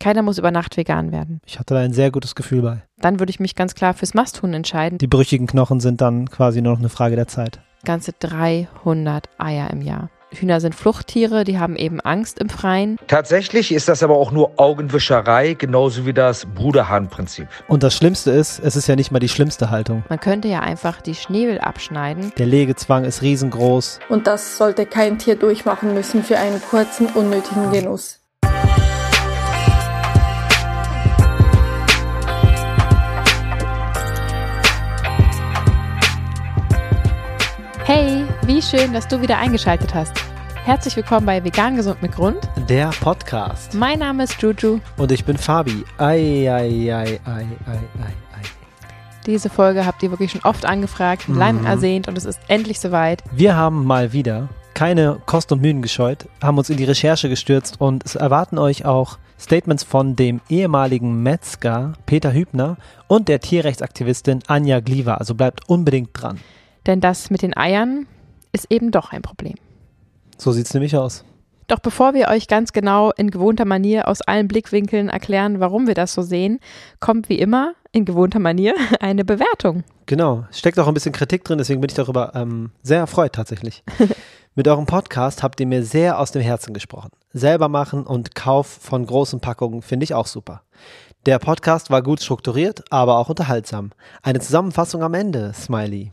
Keiner muss über Nacht vegan werden. Ich hatte da ein sehr gutes Gefühl bei. Dann würde ich mich ganz klar fürs Masthuhn entscheiden. Die brüchigen Knochen sind dann quasi nur noch eine Frage der Zeit. Ganze 300 Eier im Jahr. Hühner sind Fluchttiere, die haben eben Angst im Freien. Tatsächlich ist das aber auch nur Augenwischerei, genauso wie das Bruderhahn-Prinzip. Und das Schlimmste ist, es ist ja nicht mal die schlimmste Haltung. Man könnte ja einfach die Schnäbel abschneiden. Der Legezwang ist riesengroß. Und das sollte kein Tier durchmachen müssen für einen kurzen, unnötigen Genuss. Hey, wie schön, dass du wieder eingeschaltet hast. Herzlich willkommen bei Vegan Gesund mit Grund. Der Podcast. Mein Name ist Juju. Und ich bin Fabi. Ei, ei, ei, ei, ei, ei. Diese Folge habt ihr wirklich schon oft angefragt, Mhm. lang ersehnt und es ist endlich soweit. Wir haben mal wieder keine Kost und Mühen gescheut, haben uns in die Recherche gestürzt und es erwarten euch auch Statements von dem ehemaligen Metzger Peter Hübner und der Tierrechtsaktivistin Anja Gliwa. Also bleibt unbedingt dran. Denn das mit den Eiern ist eben doch ein Problem. So sieht's nämlich aus. Doch bevor wir euch ganz genau in gewohnter Manier aus allen Blickwinkeln erklären, warum wir das so sehen, kommt wie immer in gewohnter Manier eine Bewertung. Genau, steckt auch ein bisschen Kritik drin, deswegen bin ich darüber ähm, sehr erfreut tatsächlich. Mit eurem Podcast habt ihr mir sehr aus dem Herzen gesprochen. Selber machen und Kauf von großen Packungen finde ich auch super. Der Podcast war gut strukturiert, aber auch unterhaltsam. Eine Zusammenfassung am Ende, Smiley.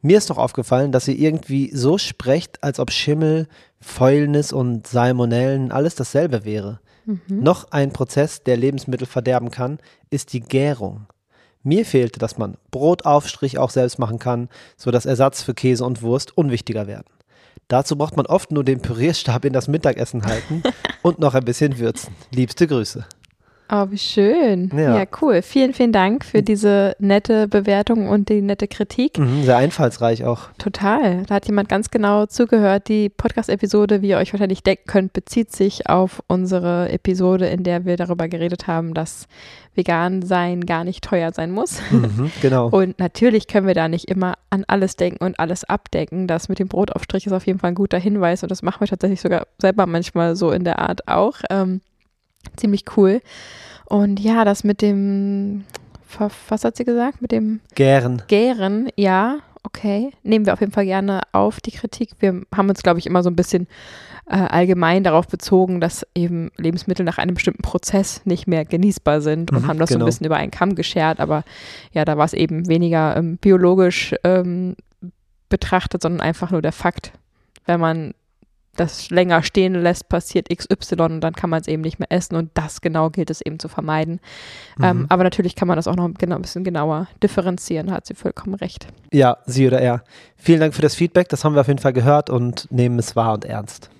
Mir ist noch aufgefallen, dass ihr irgendwie so sprecht, als ob Schimmel, Fäulnis und Salmonellen alles dasselbe wäre. Noch ein Prozess, der Lebensmittel verderben kann, ist die Gärung. Mir fehlte, dass man Brotaufstrich auch selbst machen kann, sodass Ersatz für Käse und Wurst unwichtiger werden. Dazu braucht man oft nur den Pürierstab in das Mittagessen halten und noch ein bisschen würzen. Liebste Grüße. Oh, wie schön. Ja. Ja. cool. Vielen, vielen Dank für diese nette Bewertung und die nette Kritik. Mhm, sehr einfallsreich auch. Total. Da hat jemand ganz genau zugehört. Die Podcast-Episode, wie ihr euch wahrscheinlich denken könnt, bezieht sich auf unsere Episode, in der wir darüber geredet haben, dass vegan sein gar nicht teuer sein muss. Mhm, genau. Und natürlich können wir da nicht immer an alles denken und alles abdecken. Das mit dem Brotaufstrich ist auf jeden Fall ein guter Hinweis und das machen wir tatsächlich sogar selber manchmal so in der Art auch. Ähm, ziemlich cool. Und ja, das mit dem, was hat sie gesagt? Mit dem Gären. Gären, ja, okay. Nehmen wir auf jeden Fall gerne auf, die Kritik. Wir haben uns, glaube ich, immer so ein bisschen äh, allgemein darauf bezogen, dass eben Lebensmittel nach einem bestimmten Prozess nicht mehr genießbar sind und Mhm, haben das so genau. ein bisschen über einen Kamm geschert. Aber ja, da war es eben weniger ähm, biologisch ähm, betrachtet, sondern einfach nur der Fakt, wenn man das länger stehen lässt, passiert XY und dann kann man es eben nicht mehr essen und das genau gilt es eben zu vermeiden. Ähm, Mhm. aber natürlich kann man das auch noch genau, ein bisschen genauer differenzieren, hat sie vollkommen recht. Ja, sie oder er. Vielen Dank für das Feedback, das haben wir auf jeden Fall gehört und nehmen es wahr und ernst.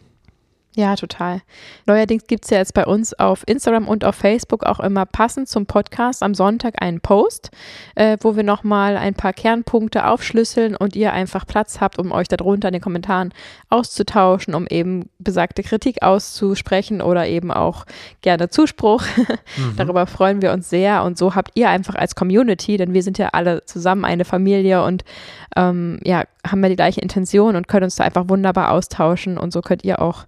Ja, total. Neuerdings gibt es ja jetzt bei uns auf Instagram und auf Facebook auch immer passend zum Podcast am Sonntag einen Post, äh, wo wir nochmal ein paar Kernpunkte aufschlüsseln und ihr einfach Platz habt, um euch darunter in den Kommentaren auszutauschen, um eben besagte Kritik auszusprechen oder eben auch gerne Zuspruch. Darüber freuen wir uns sehr und so habt ihr einfach als Community, denn wir sind ja alle zusammen eine Familie und ähm, ja, haben ja die gleiche Intention und können uns da einfach wunderbar austauschen und so könnt ihr auch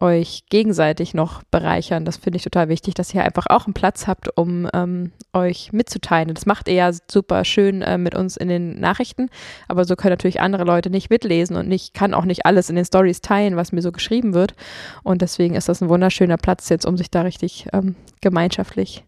euch gegenseitig noch bereichern. Das finde ich total wichtig, dass ihr einfach auch einen Platz habt, um ähm, euch mitzuteilen. Das macht ihr ja super schön äh, mit uns in den Nachrichten, aber so können natürlich andere Leute nicht mitlesen und ich kann auch nicht alles in den Stories teilen, was mir so geschrieben wird. Und deswegen ist das ein wunderschöner Platz jetzt, um sich da richtig ähm, gemeinschaftlich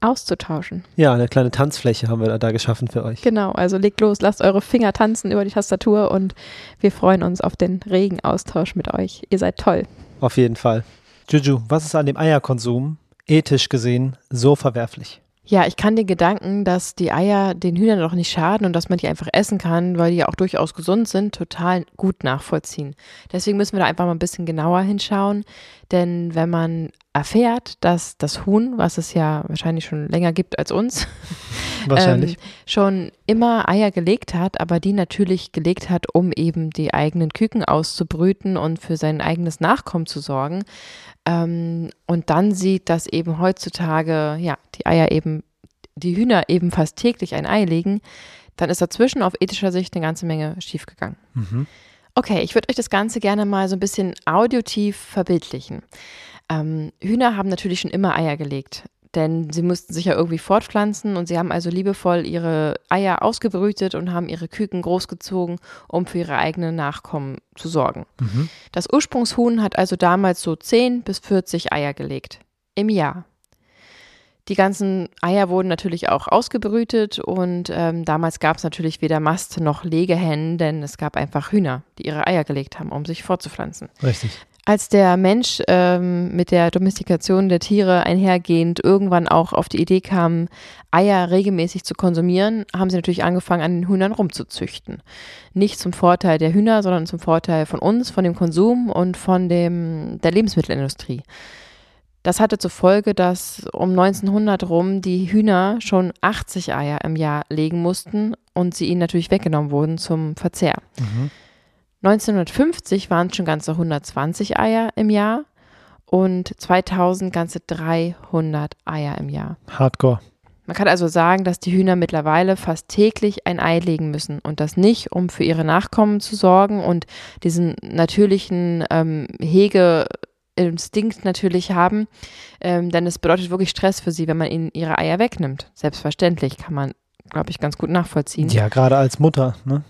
auszutauschen. Ja, eine kleine Tanzfläche haben wir da, da geschaffen für euch. Genau, also legt los, lasst eure Finger tanzen über die Tastatur und wir freuen uns auf den regen Austausch mit euch. Ihr seid toll. Auf jeden Fall. Juju, was ist an dem Eierkonsum ethisch gesehen so verwerflich? Ja, ich kann den Gedanken, dass die Eier den Hühnern noch nicht schaden und dass man die einfach essen kann, weil die ja auch durchaus gesund sind, total gut nachvollziehen. Deswegen müssen wir da einfach mal ein bisschen genauer hinschauen. Denn wenn man erfährt, dass das Huhn, was es ja wahrscheinlich schon länger gibt als uns, Wahrscheinlich. ähm, schon immer Eier gelegt hat, aber die natürlich gelegt hat, um eben die eigenen Küken auszubrüten und für sein eigenes Nachkommen zu sorgen. Ähm, und dann sieht, dass eben heutzutage, ja, die Eier eben, die Hühner eben fast täglich ein Ei legen, dann ist dazwischen auf ethischer Sicht eine ganze Menge schiefgegangen. Mhm. Okay, ich würde euch das Ganze gerne mal so ein bisschen audiotief verbildlichen. Ähm, Hühner haben natürlich schon immer Eier gelegt, denn sie mussten sich ja irgendwie fortpflanzen und sie haben also liebevoll ihre Eier ausgebrütet und haben ihre Küken großgezogen, um für ihre eigenen Nachkommen zu sorgen. Mhm. Das Ursprungshuhn hat also damals so 10 bis 40 Eier gelegt im Jahr. Die ganzen Eier wurden natürlich auch ausgebrütet und ähm, damals gab es natürlich weder Mast noch Legehennen, denn es gab einfach Hühner, die ihre Eier gelegt haben, um sich fortzupflanzen. Richtig. Als der Mensch ähm, mit der Domestikation der Tiere einhergehend irgendwann auch auf die Idee kam, Eier regelmäßig zu konsumieren, haben sie natürlich angefangen, an den Hühnern rumzuzüchten. Nicht zum Vorteil der Hühner, sondern zum Vorteil von uns, von dem Konsum und von dem, der Lebensmittelindustrie. Das hatte zur Folge, dass um 1900 rum die Hühner schon 80 Eier im Jahr legen mussten und sie ihnen natürlich weggenommen wurden zum Verzehr. Mhm. 1950 waren es schon ganze 120 Eier im Jahr und 2000 ganze 300 Eier im Jahr. Hardcore. Man kann also sagen, dass die Hühner mittlerweile fast täglich ein Ei legen müssen und das nicht, um für ihre Nachkommen zu sorgen und diesen natürlichen ähm, Hegeinstinkt natürlich haben, ähm, denn es bedeutet wirklich Stress für sie, wenn man ihnen ihre Eier wegnimmt. Selbstverständlich kann man, glaube ich, ganz gut nachvollziehen. Ja, gerade als Mutter, ne?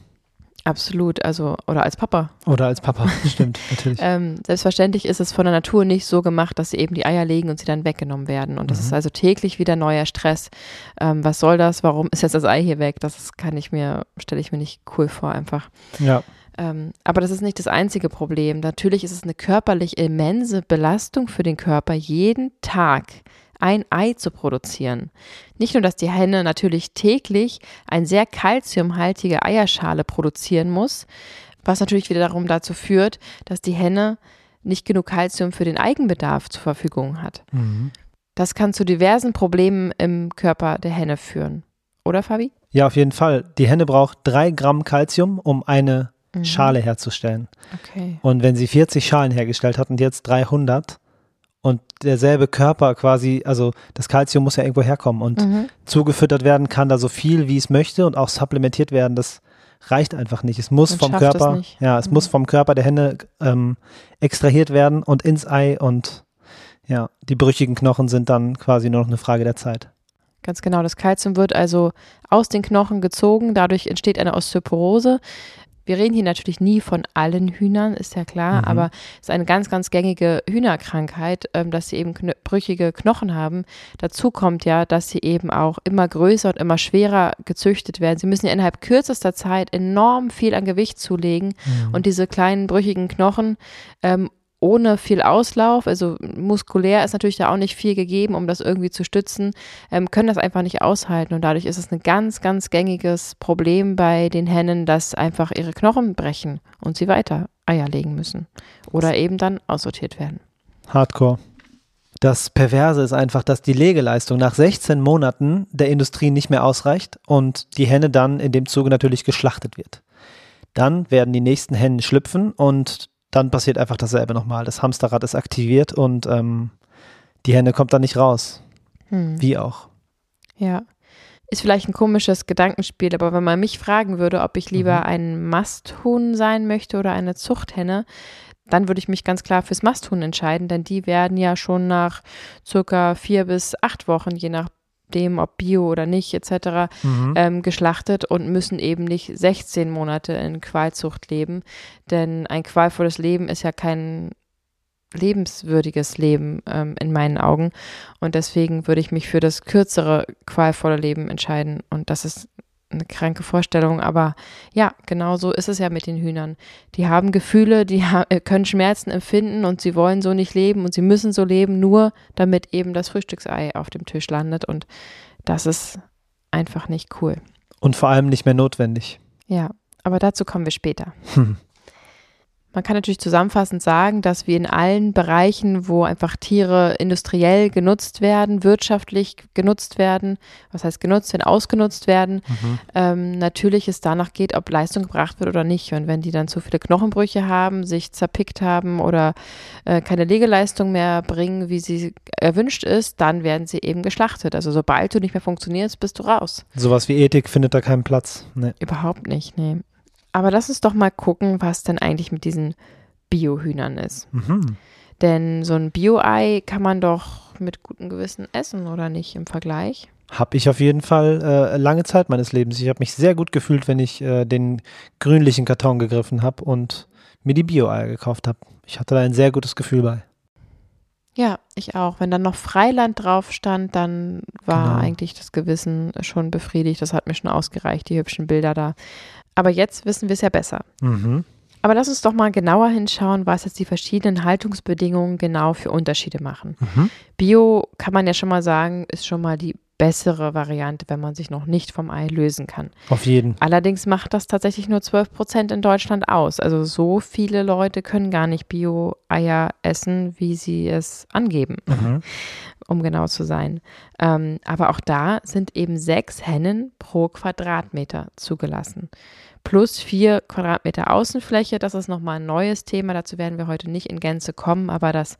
Absolut, also oder als Papa. Oder als Papa, stimmt, natürlich. Ähm, selbstverständlich ist es von der Natur nicht so gemacht, dass sie eben die Eier legen und sie dann weggenommen werden. Und das Mhm. ist also täglich wieder neuer Stress. Ähm, was soll das? Warum ist jetzt das Ei hier weg? Das kann ich mir, stelle ich mir nicht cool vor einfach. Ja, aber das ist nicht das einzige Problem. Natürlich ist es eine körperlich immense Belastung für den Körper, jeden Tag ein Ei zu produzieren. Nicht nur, dass die Henne natürlich täglich eine sehr kalziumhaltige Eierschale produzieren muss, was natürlich wiederum dazu führt, dass die Henne nicht genug Kalzium für den Eigenbedarf zur Verfügung hat. mhm. Das kann zu diversen Problemen im Körper der Henne führen. Oder, Fabi? ja, auf jeden Fall. Die Henne braucht drei Gramm Kalzium, um eine Mhm. Schale herzustellen. Okay. Und wenn sie 40 Schalen hergestellt hat und jetzt 300 und derselbe Körper quasi, also das Kalzium muss ja irgendwo herkommen und Mhm. zugefüttert werden kann da so viel, wie es möchte und auch supplementiert werden, das reicht einfach nicht. Es muss Man vom es Körper, ja, es Mhm. muss vom Körper der Henne ähm, extrahiert werden und ins Ei und ja, die brüchigen Knochen sind dann quasi nur noch eine Frage der Zeit. Ganz genau. Das Kalzium wird also aus den Knochen gezogen. Dadurch entsteht eine Osteoporose. Wir reden hier natürlich nie von allen Hühnern, ist ja klar, Mhm. aber es ist eine ganz, ganz gängige Hühnerkrankheit, ähm, dass sie eben kn brüchige Knochen haben. Dazu kommt ja, dass sie eben auch immer größer und immer schwerer gezüchtet werden. Sie müssen ja innerhalb kürzester Zeit enorm viel an Gewicht zulegen und diese kleinen brüchigen Knochen ähm, ohne viel Auslauf, also muskulär ist natürlich da auch nicht viel gegeben, um das irgendwie zu stützen, ähm, können das einfach nicht aushalten. Und dadurch ist es ein ganz, ganz gängiges Problem bei den Hennen, dass einfach ihre Knochen brechen und sie weiter Eier legen müssen oder eben dann aussortiert werden. Hardcore. Das Perverse ist einfach, dass die Legeleistung nach 16 Monaten der Industrie nicht mehr ausreicht und die Henne dann in dem Zuge natürlich geschlachtet wird. Dann werden die nächsten Hennen schlüpfen und dann passiert einfach dasselbe nochmal. Das Hamsterrad ist aktiviert und ähm, die Henne kommt dann nicht raus. Hm. Wie auch. Ja. Ist vielleicht ein komisches Gedankenspiel, aber wenn man mich fragen würde, ob ich lieber Mhm. ein Masthuhn sein möchte oder eine Zuchthenne, dann würde ich mich ganz klar fürs Masthuhn entscheiden, denn die werden ja schon nach circa vier bis acht Wochen, je nachdem, ob Bio oder nicht, etc., ähm, geschlachtet und müssen eben nicht 16 Monate in Qualzucht leben. Denn ein qualvolles Leben ist ja kein lebenswürdiges Leben ähm, in meinen Augen. Und deswegen würde ich mich für das kürzere, qualvolle Leben entscheiden. Und das ist eine kranke Vorstellung, aber ja, genau so ist es ja mit den Hühnern. Die haben Gefühle, die ha äh, können Schmerzen empfinden und sie wollen so nicht leben und sie müssen so leben, nur damit eben das Frühstücksei auf dem Tisch landet. Und das ist einfach nicht cool. Und vor allem nicht mehr notwendig. Ja, aber dazu kommen wir später. Hm. Man kann natürlich zusammenfassend sagen, dass wir in allen Bereichen, wo einfach Tiere industriell genutzt werden, wirtschaftlich genutzt werden, was heißt genutzt werden, ausgenutzt werden, Mhm. ähm, natürlich es danach geht, ob Leistung gebracht wird oder nicht. Und wenn die dann zu viele Knochenbrüche haben, sich zerpickt haben oder äh, keine Legeleistung mehr bringen, wie sie erwünscht ist, dann werden sie eben geschlachtet. Also sobald du nicht mehr funktionierst, bist du raus. Sowas wie Ethik findet da keinen Platz. Nee. Überhaupt nicht, nee. Aber lass uns doch mal gucken, was denn eigentlich mit diesen Biohühnern ist. Mhm. Denn so ein Bio-Ei kann man doch mit gutem Gewissen essen, oder nicht im Vergleich? Habe ich auf jeden Fall äh, lange Zeit meines Lebens. Ich habe mich sehr gut gefühlt, wenn ich äh, den grünlichen Karton gegriffen habe und mir die Bio-Eier gekauft habe. Ich hatte da ein sehr gutes Gefühl bei. Ja, ich auch. Wenn dann noch Freiland drauf stand, dann war Genau. eigentlich das Gewissen schon befriedigt. Das hat mir schon ausgereicht, die hübschen Bilder da. Aber jetzt wissen wir es ja besser. Mhm. Aber lass uns doch mal genauer hinschauen, was jetzt die verschiedenen Haltungsbedingungen genau für Unterschiede machen. Mhm. Bio kann man ja schon mal sagen, ist schon mal die bessere Variante, wenn man sich noch nicht vom Ei lösen kann. Auf jeden. Allerdings macht das tatsächlich nur 12 Prozent in Deutschland aus. Also so viele Leute können gar nicht Bio-Eier essen, wie sie es angeben, Mhm. Um genau zu sein. Ähm, aber auch da sind eben sechs Hennen pro Quadratmeter zugelassen. Plus vier Quadratmeter Außenfläche. Das ist nochmal ein neues Thema. Dazu werden wir heute nicht in Gänze kommen, aber das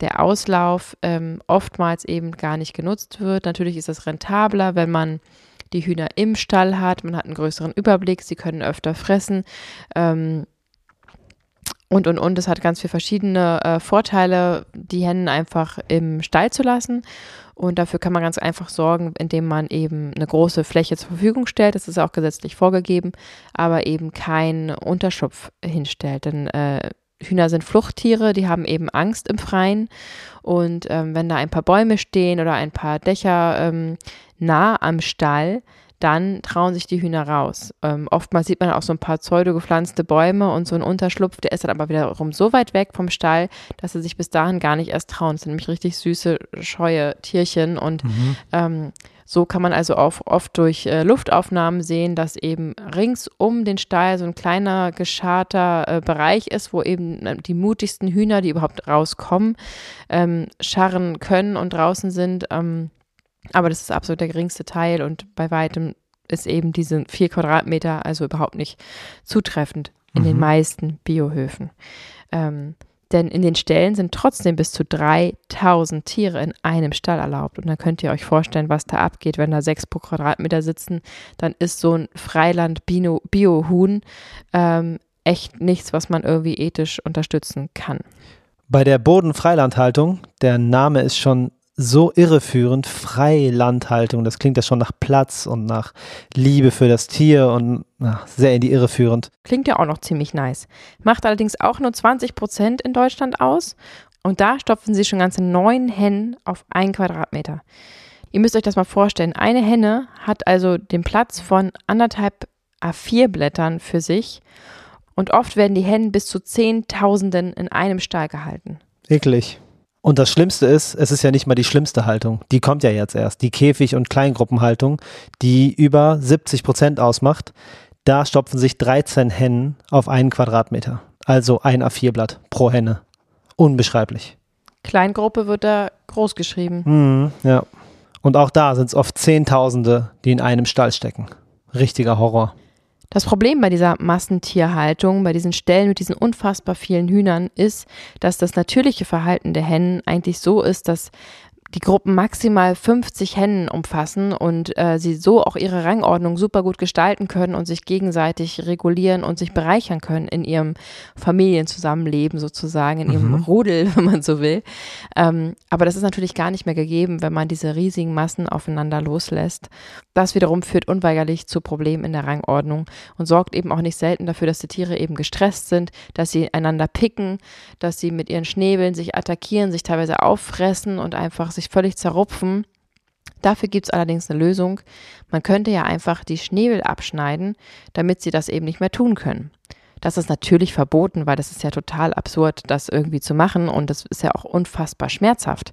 der Auslauf ähm, oftmals eben gar nicht genutzt wird. Natürlich ist es rentabler, wenn man die Hühner im Stall hat. Man hat einen größeren Überblick, sie können öfter fressen. Ähm, und, und, und. Es hat ganz viele verschiedene äh, Vorteile, die Hennen einfach im Stall zu lassen. Und dafür kann man ganz einfach sorgen, indem man eben eine große Fläche zur Verfügung stellt. Das ist auch gesetzlich vorgegeben, aber eben keinen Unterschlupf hinstellt. Denn äh, Hühner sind Fluchttiere, die haben eben Angst im Freien. Und ähm, wenn da ein paar Bäume stehen oder ein paar Dächer ähm, nah am Stall, dann trauen sich die Hühner raus. Ähm, oftmals sieht man auch so ein paar pseudo gepflanzte Bäume und so ein Unterschlupf, der ist dann aber wiederum so weit weg vom Stall, dass sie sich bis dahin gar nicht erst trauen. Das sind nämlich richtig süße, scheue Tierchen und Mhm. ähm, so kann man also auch oft durch äh, Luftaufnahmen sehen, dass eben rings um den Stall so ein kleiner gescharter äh, Bereich ist, wo eben äh, die mutigsten Hühner, die überhaupt rauskommen, ähm, scharren können und draußen sind. Ähm, aber das ist absolut der geringste Teil und bei weitem ist eben diese vier Quadratmeter also überhaupt nicht zutreffend in den Mhm. meisten Biohöfen. Ähm, denn in den Ställen sind trotzdem bis zu 3000 Tiere in einem Stall erlaubt. Und dann könnt ihr euch vorstellen, was da abgeht, wenn da sechs pro Quadratmeter sitzen. Dann ist so ein Freiland-Bio-Huhn ähm, echt nichts, was man irgendwie ethisch unterstützen kann. Bei der Bodenfreilandhaltung, der Name ist schon so irreführend, Freilandhaltung, das klingt ja schon nach Platz und nach Liebe für das Tier und ach, sehr in die Irre führend. Klingt ja auch noch ziemlich nice. Macht allerdings auch nur 20 Prozent in Deutschland aus. Und da stopfen sie schon ganze neun Hennen auf einen Quadratmeter. Ihr müsst euch das mal vorstellen. Eine Henne hat also den Platz von anderthalb A4-Blättern für sich. Und oft werden die Hennen bis zu Zehntausenden in einem Stall gehalten. Eklig. Und das Schlimmste ist, es ist ja nicht mal die schlimmste Haltung. Die kommt ja jetzt erst. Die Käfig- und Kleingruppenhaltung, die über 70 Prozent ausmacht. Da stopfen sich 13 Hennen auf einen Quadratmeter. Also ein A4-Blatt pro Henne. Unbeschreiblich. Kleingruppe wird da groß geschrieben. Mhm, ja. Und auch da sind es oft Zehntausende, die in einem Stall stecken. Richtiger Horror. Das Problem bei dieser Massentierhaltung, bei diesen Stellen mit diesen unfassbar vielen Hühnern, ist, dass das natürliche Verhalten der Hennen eigentlich so ist, dass die Gruppen maximal 50 Hennen umfassen und äh, sie so auch ihre Rangordnung super gut gestalten können und sich gegenseitig regulieren und sich bereichern können in ihrem Familienzusammenleben sozusagen, in ihrem Mhm. Rudel, wenn man so will. Ähm, aber das ist natürlich gar nicht mehr gegeben, wenn man diese riesigen Massen aufeinander loslässt. Das wiederum führt unweigerlich zu Problemen in der Rangordnung und sorgt eben auch nicht selten dafür, dass die Tiere eben gestresst sind, dass sie einander picken, dass sie mit ihren Schnäbeln sich attackieren, sich teilweise auffressen und einfach sich völlig zerrupfen. Dafür gibt es allerdings eine Lösung. Man könnte ja einfach die Schnäbel abschneiden, damit sie das eben nicht mehr tun können. Das ist natürlich verboten, weil das ist ja total absurd, das irgendwie zu machen und das ist ja auch unfassbar schmerzhaft.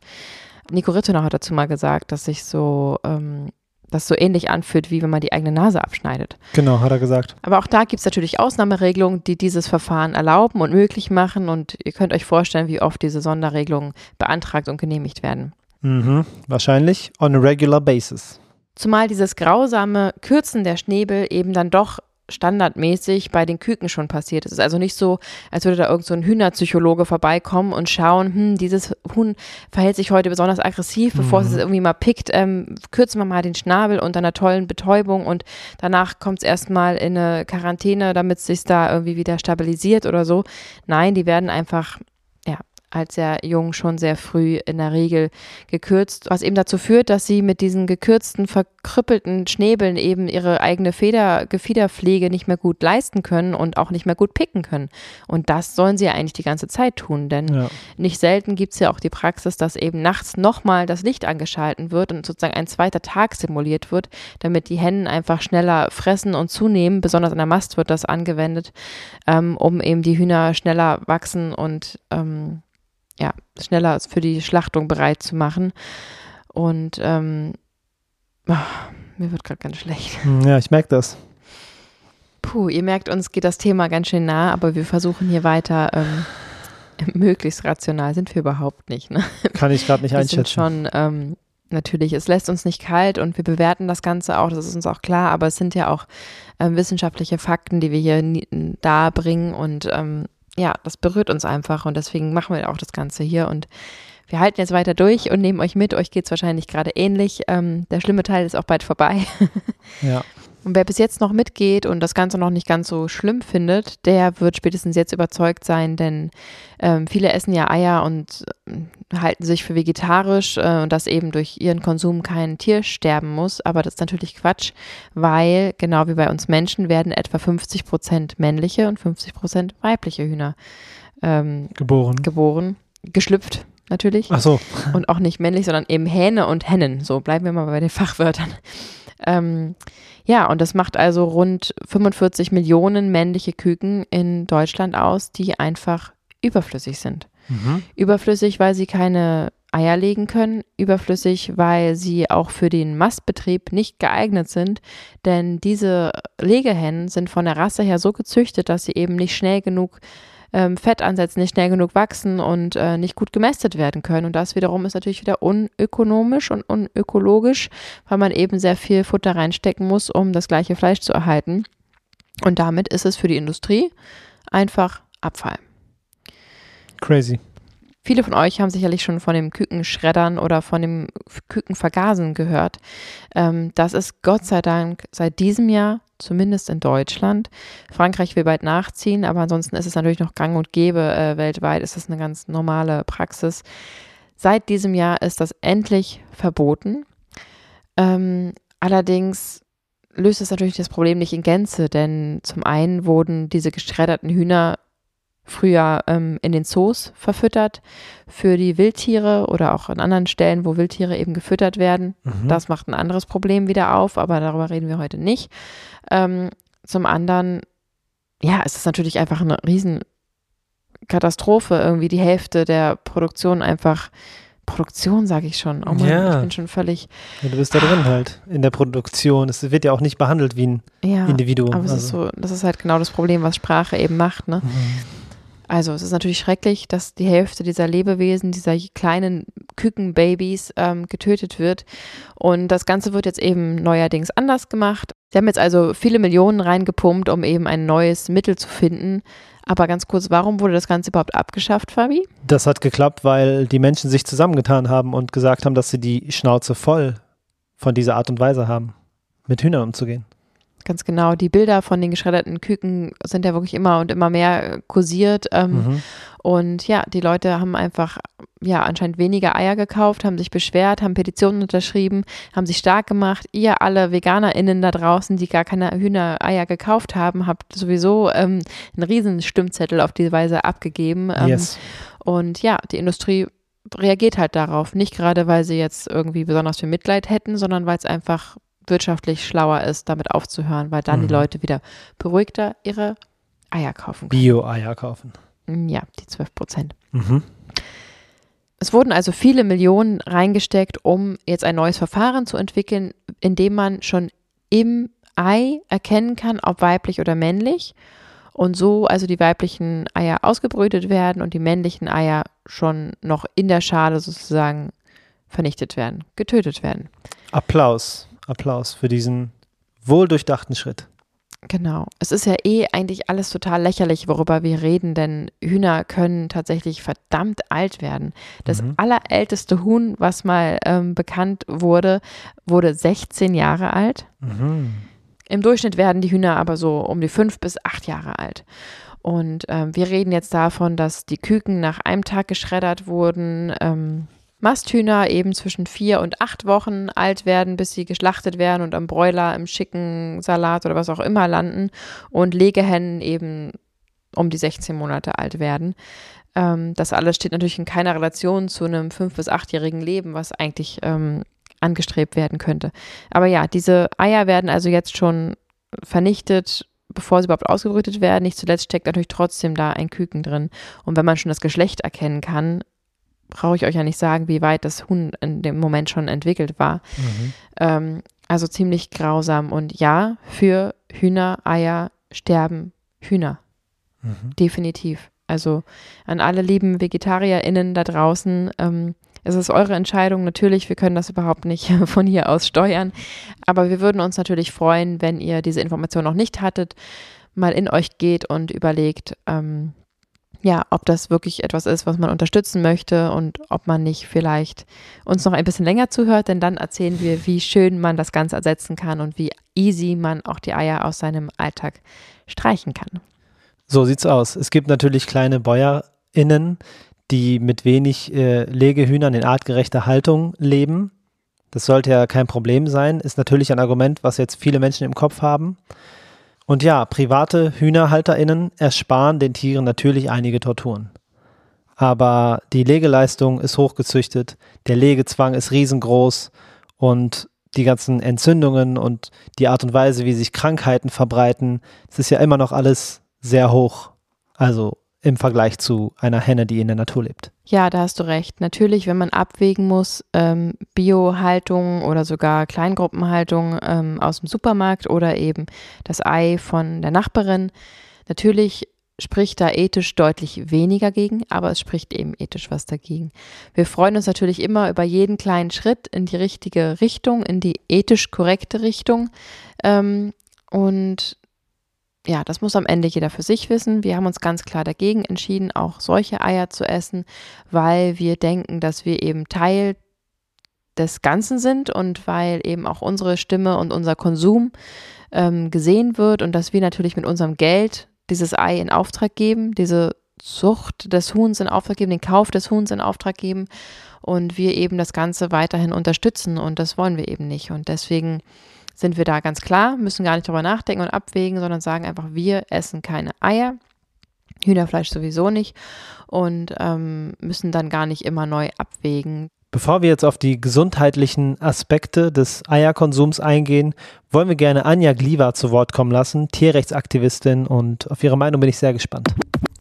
Nico Rittenau hat dazu mal gesagt, dass sich so ähm, das so ähnlich anfühlt, wie wenn man die eigene Nase abschneidet. Genau, hat er gesagt. Aber auch da gibt es natürlich Ausnahmeregelungen, die dieses Verfahren erlauben und möglich machen. Und ihr könnt euch vorstellen, wie oft diese Sonderregelungen beantragt und genehmigt werden. Mhm, wahrscheinlich on a regular basis. Zumal dieses grausame Kürzen der Schnäbel eben dann doch standardmäßig bei den Küken schon passiert. Es ist also nicht so, als würde da irgend so ein Hühnerpsychologe vorbeikommen und schauen, hm, dieses Huhn verhält sich heute besonders aggressiv, bevor es es irgendwie mal pickt, ähm, kürzen wir mal den Schnabel unter einer tollen Betäubung und danach kommt es erstmal in eine Quarantäne, damit es sich da irgendwie wieder stabilisiert oder so. Nein, die werden einfach halt sehr jung, schon sehr früh in der Regel gekürzt, was eben dazu führt, dass sie mit diesen gekürzten, verkrüppelten Schnäbeln eben ihre eigene Feder, Gefiederpflege nicht mehr gut leisten können und auch nicht mehr gut picken können. Und das sollen sie ja eigentlich die ganze Zeit tun, denn Ja. nicht selten gibt es ja auch die Praxis, dass eben nachts nochmal das Licht angeschalten wird und sozusagen ein zweiter Tag simuliert wird, damit die Hennen einfach schneller fressen und zunehmen. Besonders an der Mast wird das angewendet, ähm, um eben die Hühner schneller wachsen und ähm, ja, schneller für die Schlachtung bereit zu machen. Und ähm, ah, mir wird gerade ganz schlecht. Hm, Ja, ich merke das. Puh, ihr merkt, uns geht das Thema ganz schön nah, aber wir versuchen hier weiter ähm, möglichst rational. Sind wir überhaupt nicht, ne? Kann ich gerade nicht Wir sind einschätzen. schon, ähm, natürlich, es lässt uns nicht kalt und wir bewerten das Ganze auch, das ist uns auch klar, aber es sind ja auch ähm, wissenschaftliche Fakten, die wir hier nie- darbringen und ähm, ja, das berührt uns einfach und deswegen machen wir auch das Ganze hier und wir halten jetzt weiter durch und nehmen euch mit. Euch geht es wahrscheinlich gerade ähnlich. Ähm, der schlimme Teil ist auch bald vorbei. Ja. Und wer bis jetzt noch mitgeht und das Ganze noch nicht ganz so schlimm findet, der wird spätestens jetzt überzeugt sein, denn ähm, viele essen ja Eier und äh, halten sich für vegetarisch äh, und dass eben durch ihren Konsum kein Tier sterben muss. Aber das ist natürlich Quatsch, weil genau wie bei uns Menschen werden etwa 50 Prozent männliche und 50 Prozent weibliche Hühner ähm, Geboren. geboren, geschlüpft natürlich Ach so. und auch nicht männlich, sondern eben Hähne und Hennen. So bleiben wir mal bei den Fachwörtern. Ähm, ja, und das macht also rund 45 Millionen männliche Küken in Deutschland aus, die einfach überflüssig sind. Mhm. Überflüssig, weil sie keine Eier legen können, überflüssig, weil sie auch für den Mastbetrieb nicht geeignet sind, denn diese Legehennen sind von der Rasse her so gezüchtet, dass sie eben nicht schnell genug ähm, Fett ansetzen, nicht schnell genug wachsen und äh, nicht gut gemästet werden können. Und das wiederum ist natürlich wieder unökonomisch und unökologisch, weil man eben sehr viel Futter reinstecken muss, um das gleiche Fleisch zu erhalten. Und damit ist es für die Industrie einfach Abfall. Crazy. Viele von euch haben sicherlich schon von dem Kükenschreddern oder von dem Kükenvergasen gehört. Ähm, das ist Gott sei Dank seit diesem Jahr, zumindest in Deutschland. Frankreich will bald nachziehen, aber ansonsten ist es natürlich noch gang und gäbe. Äh, weltweit ist das eine ganz normale Praxis. Seit diesem Jahr ist das endlich verboten. Ähm, allerdings löst es natürlich das Problem nicht in Gänze, denn zum einen wurden diese geschredderten Hühner früher ähm, in den Zoos verfüttert für die Wildtiere oder auch an anderen Stellen, wo Wildtiere eben gefüttert werden. Mhm. Das macht ein anderes Problem wieder auf, aber darüber reden wir heute nicht. Ähm, zum anderen, ja, es ist natürlich einfach eine Riesenkatastrophe, irgendwie die Hälfte der Produktion einfach, Produktion sage ich schon, oh Mann, Ja. ich bin schon völlig, Ja, du bist da drin halt, in der Produktion. Es wird ja auch nicht behandelt wie ein ja, Individuum. aber es ist also. so, das ist halt genau das Problem, was Sprache eben macht, ne? Mhm. Also es ist natürlich schrecklich, dass die Hälfte dieser Lebewesen, dieser kleinen Kükenbabys ähm, getötet wird. Und das Ganze wird jetzt eben neuerdings anders gemacht. Sie haben jetzt also viele Millionen reingepumpt, um eben ein neues Mittel zu finden. Aber ganz kurz, warum wurde das Ganze überhaupt abgeschafft, Fabi? Das hat geklappt, weil die Menschen sich zusammengetan haben und gesagt haben, dass sie die Schnauze voll von dieser Art und Weise haben, mit Hühnern umzugehen. Ganz genau, die Bilder von den geschredderten Küken sind ja wirklich immer und immer mehr äh, kursiert. Ähm, Mhm. Und ja, die Leute haben einfach ja anscheinend weniger Eier gekauft, haben sich beschwert, haben Petitionen unterschrieben, haben sich stark gemacht. Ihr alle VeganerInnen da draußen, die gar keine Hühnereier gekauft haben, habt sowieso ähm, einen riesen Stimmzettel auf diese Weise abgegeben. Ähm, Yes. Und ja, die Industrie reagiert halt darauf. Nicht gerade, weil sie jetzt irgendwie besonders viel Mitleid hätten, sondern weil es einfach wirtschaftlich schlauer ist, damit aufzuhören, weil dann Mhm. die Leute wieder beruhigter ihre Eier kaufen können. Bio-Eier kaufen. Ja, die 12 Prozent. Mhm. Es wurden also viele Millionen reingesteckt, um jetzt ein neues Verfahren zu entwickeln, in dem man schon im Ei erkennen kann, ob weiblich oder männlich. Und so also die weiblichen Eier ausgebrütet werden und die männlichen Eier schon noch in der Schale sozusagen vernichtet werden, getötet werden. Applaus. Applaus für diesen wohldurchdachten Schritt. Genau. Es ist ja eh eigentlich alles total lächerlich, worüber wir reden, denn Hühner können tatsächlich verdammt alt werden. Das Mhm. allerälteste Huhn, was mal ähm, bekannt wurde, wurde 16 Jahre alt. Mhm. Im Durchschnitt werden die Hühner aber so um die fünf bis acht Jahre alt. Und ähm, wir reden jetzt davon, dass die Küken nach einem Tag geschreddert wurden. Ähm, Masthühner eben zwischen vier und acht Wochen alt werden, bis sie geschlachtet werden und am Broiler, im schicken Salat oder was auch immer landen. Und Legehennen eben um die 16 Monate alt werden. Ähm, das alles steht natürlich in keiner Relation zu einem fünf- bis achtjährigen Leben, was eigentlich ähm, angestrebt werden könnte. Aber ja, diese Eier werden also jetzt schon vernichtet, bevor sie überhaupt ausgebrütet werden. Nicht zuletzt steckt natürlich trotzdem da ein Küken drin. Und wenn man schon das Geschlecht erkennen kann, brauche ich euch ja nicht sagen, wie weit das Huhn in dem Moment schon entwickelt war. Mhm. Ähm, also ziemlich grausam. Und ja, für Hühner, Eier sterben Hühner. Mhm. Definitiv. Also an alle lieben VegetarierInnen da draußen, ähm, es ist eure Entscheidung. Natürlich, wir können das überhaupt nicht von hier aus steuern. Aber wir würden uns natürlich freuen, wenn ihr diese Information noch nicht hattet, mal in euch geht und überlegt, ähm, ja, ob das wirklich etwas ist, was man unterstützen möchte und ob man nicht vielleicht uns noch ein bisschen länger zuhört, denn dann erzählen wir, wie schön man das Ganze ersetzen kann und wie easy man auch die Eier aus seinem Alltag streichen kann. So sieht's aus. Es gibt natürlich kleine BäuerInnen, die mit wenig äh, Legehühnern in artgerechter Haltung leben. Das sollte ja kein Problem sein. Ist natürlich ein Argument, was jetzt viele Menschen im Kopf haben. Und ja, private HühnerhalterInnen ersparen den Tieren natürlich einige Torturen. Aber die Legeleistung ist hochgezüchtet, der Legezwang ist riesengroß und die ganzen Entzündungen und die Art und Weise, wie sich Krankheiten verbreiten, das ist ja immer noch alles sehr hoch. Also im Vergleich zu einer Henne, die in der Natur lebt. Ja, da hast du recht. Natürlich, wenn man abwägen muss, ähm, Biohaltung oder sogar Kleingruppenhaltung ähm, aus dem Supermarkt oder eben das Ei von der Nachbarin, natürlich spricht da ethisch deutlich weniger gegen, aber es spricht eben ethisch was dagegen. Wir freuen uns natürlich immer über jeden kleinen Schritt in die richtige Richtung, in die ethisch korrekte Richtung. Ähm, und ja, das muss am Ende jeder für sich wissen. Wir haben uns ganz klar dagegen entschieden, auch solche Eier zu essen, weil wir denken, dass wir eben Teil des Ganzen sind und weil eben auch unsere Stimme und unser Konsum ähm, gesehen wird und dass wir natürlich mit unserem Geld dieses Ei in Auftrag geben, diese Zucht des Huhns in Auftrag geben, den Kauf des Huhns in Auftrag geben und wir eben das Ganze weiterhin unterstützen und das wollen wir eben nicht und deswegen sind wir da ganz klar, müssen gar nicht drüber nachdenken und abwägen, sondern sagen einfach, wir essen keine Eier, Hühnerfleisch sowieso nicht und ähm, müssen dann gar nicht immer neu abwägen. Bevor wir jetzt auf die gesundheitlichen Aspekte des Eierkonsums eingehen, wollen wir gerne Anja Gliwa zu Wort kommen lassen, Tierrechtsaktivistin und auf ihre Meinung bin ich sehr gespannt.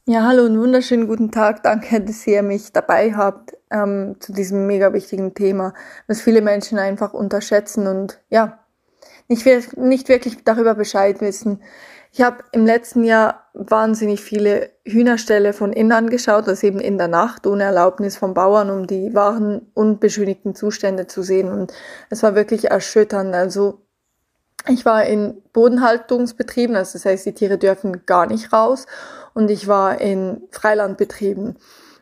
Ja, hallo und wunderschönen guten Tag. Danke, dass ihr mich dabei habt ähm, zu diesem mega wichtigen Thema, was viele Menschen einfach unterschätzen und ja, nicht, nicht wirklich darüber Bescheid wissen. Ich habe im letzten Jahr wahnsinnig viele Hühnerställe von innen angeschaut, das eben in der Nacht ohne Erlaubnis vom Bauern, um die wahren unbeschönigten Zustände zu sehen. Und es war wirklich erschütternd. Also ich war in Bodenhaltungsbetrieben, also das heißt, die Tiere dürfen gar nicht raus. Und ich war in Freilandbetrieben.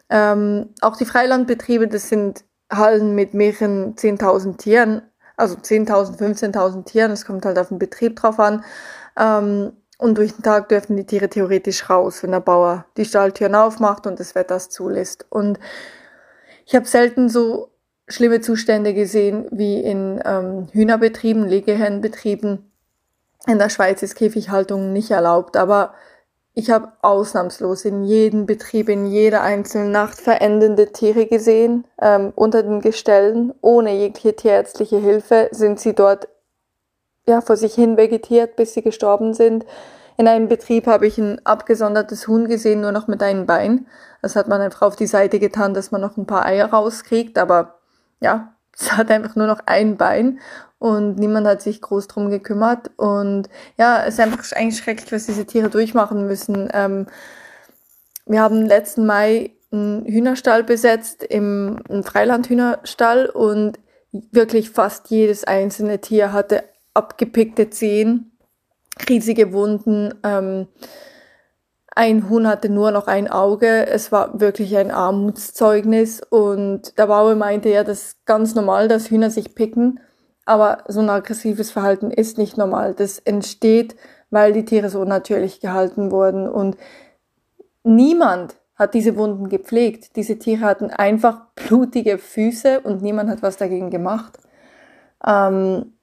Ähm, auch die Freilandbetriebe, das sind Hallen mit mehreren 10.000 Tieren also 10.000, 15.000 Tieren, es kommt halt auf den Betrieb drauf an. Ähm, und durch den Tag dürfen die Tiere theoretisch raus, wenn der Bauer die Stalltüren aufmacht und das Wetter es zulässt. Und ich habe selten so schlimme Zustände gesehen wie in ähm, Hühnerbetrieben, Legehennenbetrieben. In der Schweiz ist Käfighaltung nicht erlaubt, aber ich habe ausnahmslos in jedem Betrieb, in jeder einzelnen Nacht verendende Tiere gesehen. Ähm, unter den Gestellen, ohne jegliche tierärztliche Hilfe, sind sie dort ja, vor sich hin vegetiert, bis sie gestorben sind. In einem Betrieb habe ich ein abgesondertes Huhn gesehen, nur noch mit einem Bein. Das hat man einfach auf die Seite getan, dass man noch ein paar Eier rauskriegt, aber ja, es hat einfach nur noch ein Bein und niemand hat sich groß drum gekümmert. Und ja, es ist einfach eigentlich schrecklich, was diese Tiere durchmachen müssen. Ähm, wir haben letzten Mai einen Hühnerstall besetzt, im Freilandhühnerstall und wirklich fast jedes einzelne Tier hatte abgepickte Zehen, riesige Wunden. Ähm, ein Huhn hatte nur noch ein Auge. Es war wirklich ein Armutszeugnis. Und der Bauer meinte ja, das ist ganz normal, dass Hühner sich picken. Aber so ein aggressives Verhalten ist nicht normal. Das entsteht, weil die Tiere so natürlich gehalten wurden. Und niemand hat diese Wunden gepflegt. Diese Tiere hatten einfach blutige Füße und niemand hat was dagegen gemacht. Ähm,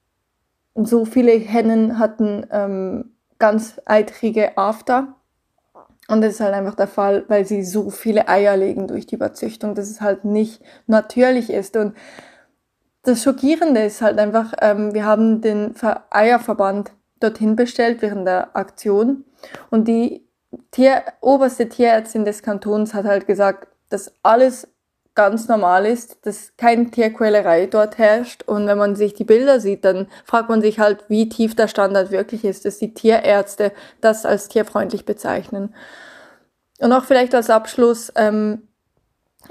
so viele Hennen hatten ähm, ganz eitrige After. Und das ist halt einfach der Fall, weil sie so viele Eier legen durch die Überzüchtung, dass es halt nicht natürlich ist. Und das Schockierende ist halt einfach, ähm, wir haben den Eierverband dorthin bestellt während der Aktion. Und die Tier, oberste Tierärztin des Kantons hat halt gesagt, dass alles ganz normal ist, dass keine Tierquälerei dort herrscht. Und wenn man sich die Bilder sieht, dann fragt man sich halt, wie tief der Standard wirklich ist, dass die Tierärzte das als tierfreundlich bezeichnen. Und auch vielleicht als Abschluss, ähm,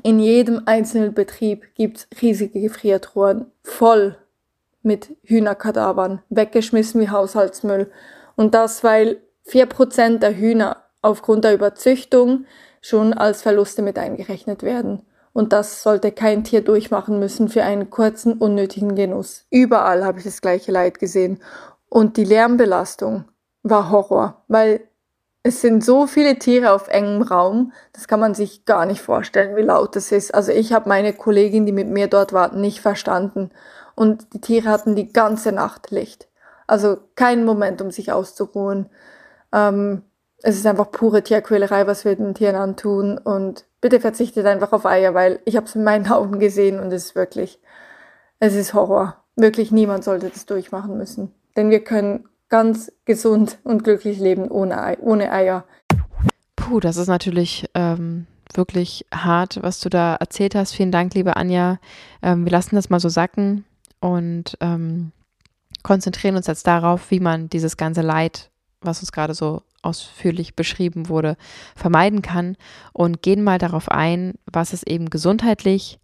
in jedem einzelnen Betrieb gibt's riesige Gefriertruhen voll mit Hühnerkadavern, weggeschmissen wie Haushaltsmüll. Und das, weil vier Prozent der Hühner aufgrund der Überzüchtung schon als Verluste mit eingerechnet werden. Und das sollte kein Tier durchmachen müssen für einen kurzen, unnötigen Genuss. Überall habe ich das gleiche Leid gesehen. Und die Lärmbelastung war Horror, weil es sind so viele Tiere auf engem Raum, das kann man sich gar nicht vorstellen, wie laut das ist. Also ich habe meine Kollegin, die mit mir dort war, nicht verstanden. Und die Tiere hatten die ganze Nacht Licht. Also keinen Moment, um sich auszuruhen. Ähm, es ist einfach pure Tierquälerei, was wir den Tieren antun. Und bitte verzichtet einfach auf Eier, weil ich habe es in meinen Augen gesehen und es ist wirklich, es ist Horror. Wirklich niemand sollte das durchmachen müssen. Denn wir können ganz gesund und glücklich leben ohne, Ei, ohne Eier. Puh, das ist natürlich ähm, wirklich hart, was du da erzählt hast. Vielen Dank, liebe Anja. Ähm, wir lassen das mal so sacken und ähm, konzentrieren uns jetzt darauf, wie man dieses ganze Leid, was uns gerade so ausführlich beschrieben wurde, vermeiden kann und gehen mal darauf ein, was es eben gesundheitlich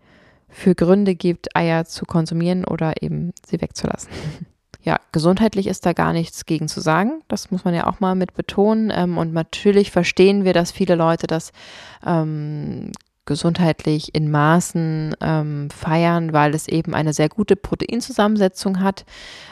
für Gründe gibt, Eier zu konsumieren oder eben sie wegzulassen. Ja, gesundheitlich ist da gar nichts gegen zu sagen. Das muss man ja auch mal mit betonen. Ähm, und natürlich verstehen wir, dass viele Leute das ähm, gesundheitlich in Maßen ähm, feiern, weil es eben eine sehr gute Proteinzusammensetzung hat.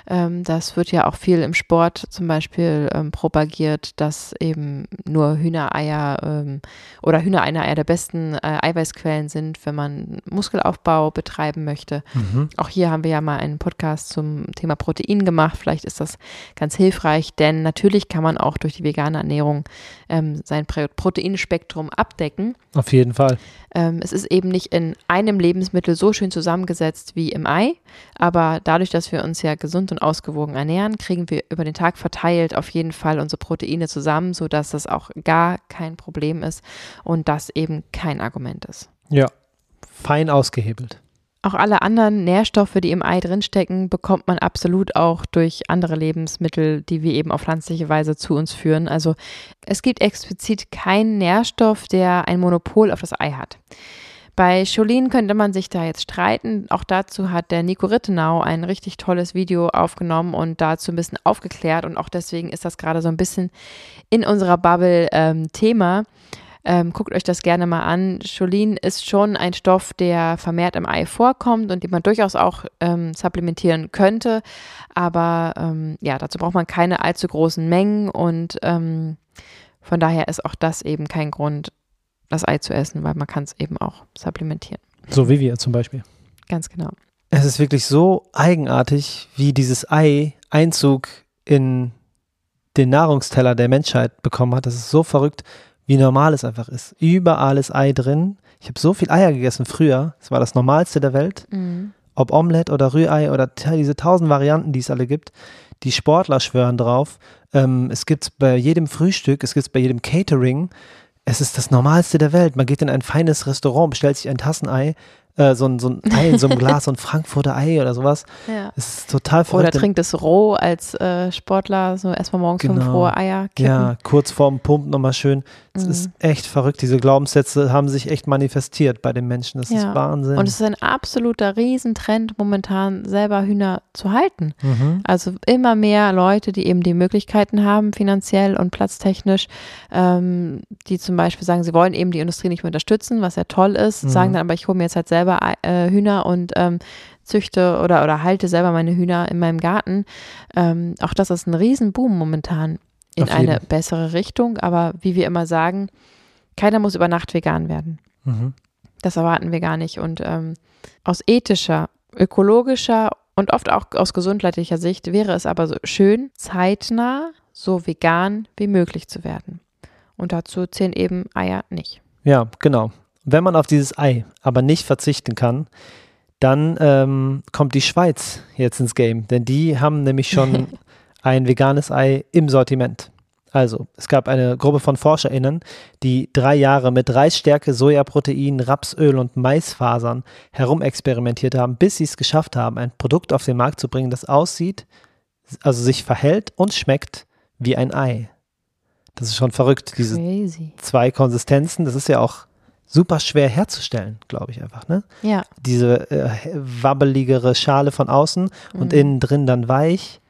Ähm, das wird ja auch viel im Sport zum Beispiel ähm, propagiert, dass eben nur Hühnereier ähm, oder Hühnereier der besten äh, Eiweißquellen sind, wenn man Muskelaufbau betreiben möchte. Mhm. Auch hier haben wir ja mal einen Podcast zum Thema Protein gemacht. Vielleicht ist das ganz hilfreich, denn natürlich kann man auch durch die vegane Ernährung ähm, sein Proteinspektrum abdecken. Auf jeden Fall. Ähm, es ist eben nicht in einem Lebensmittel so schön zusammengesetzt wie im Ei, aber dadurch, dass wir uns ja gesund und ausgewogen ernähren, kriegen wir über den Tag verteilt auf jeden Fall unsere Proteine zusammen, sodass das auch gar kein Problem ist und das eben kein Argument ist. Ja, fein ausgehebelt. Auch alle anderen Nährstoffe, die im Ei drinstecken, bekommt man absolut auch durch andere Lebensmittel, die wir eben auf pflanzliche Weise zu uns führen. Also es gibt explizit keinen Nährstoff, der ein Monopol auf das Ei hat. Bei Cholin könnte man sich da jetzt streiten. Auch dazu hat der Nico Rittenau ein richtig tolles Video aufgenommen und dazu ein bisschen aufgeklärt. Und auch deswegen ist das gerade so ein bisschen in unserer Bubble ähm, Thema. Ähm, guckt euch das gerne mal an. Cholin ist schon ein Stoff, der vermehrt im Ei vorkommt und den man durchaus auch ähm, supplementieren könnte. Aber ähm, ja, dazu braucht man keine allzu großen Mengen und ähm, von daher ist auch das eben kein Grund, das Ei zu essen, weil man kann es eben auch supplementieren. So wie wir zum Beispiel. Ganz genau. Es ist wirklich so eigenartig, wie dieses Ei Einzug in den Nahrungsteller der Menschheit bekommen hat. Das ist so verrückt wie normal es einfach ist. Überall ist Ei drin. Ich habe so viel Eier gegessen früher. Es war das Normalste der Welt. Mhm. Ob Omelette oder Rührei oder diese tausend Varianten, die es alle gibt. Die Sportler schwören drauf. Ähm, es gibt bei jedem Frühstück, es gibt bei jedem Catering. Es ist das Normalste der Welt. Man geht in ein feines Restaurant, bestellt sich ein Tassenei, äh, so, ein, so ein Ei in so einem Glas, so ein Frankfurter Ei oder sowas. Ja. Es ist total verrückt. Oder trinkt es roh als äh, Sportler, so erstmal morgens genau. fünf rohe Eier kippen. Ja, kurz vorm Pump nochmal schön. Es mhm. ist echt verrückt. Diese Glaubenssätze haben sich echt manifestiert bei den Menschen. Das ja. ist Wahnsinn. Und es ist ein absoluter Riesentrend momentan, selber Hühner zu halten. Mhm. Also immer mehr Leute, die eben die Möglichkeiten haben, finanziell und platztechnisch, ähm, die zum Beispiel sagen, sie wollen eben die Industrie nicht mehr unterstützen, was ja toll ist, mhm. sagen dann aber, ich hole mir jetzt halt selber äh, Hühner und ähm, züchte oder, oder halte selber meine Hühner in meinem Garten. Ähm, auch das ist ein Riesenboom momentan in Auf jeden. eine bessere Richtung. Aber wie wir immer sagen, keiner muss über Nacht vegan werden. Mhm. Das erwarten wir gar nicht. Und ähm, aus ethischer, ökologischer und oft auch aus gesundheitlicher Sicht wäre es aber so schön, zeitnah so vegan wie möglich zu werden. Und dazu zählen eben Eier nicht. Ja, genau. Wenn man auf dieses Ei aber nicht verzichten kann, dann ähm, kommt die Schweiz jetzt ins Game, denn die haben nämlich schon ein veganes Ei im Sortiment. Also, es gab eine Gruppe von ForscherInnen, die drei Jahre mit Reisstärke, Sojaprotein, Rapsöl und Maisfasern herumexperimentiert haben, bis sie es geschafft haben, ein Produkt auf den Markt zu bringen, das aussieht, also sich verhält und schmeckt wie ein Ei. Das ist schon verrückt, diese Crazy. zwei Konsistenzen. Das ist ja auch super schwer herzustellen, glaube ich einfach. Ne? Ja, Diese äh, wabbeligere Schale von außen und innen drin dann weich.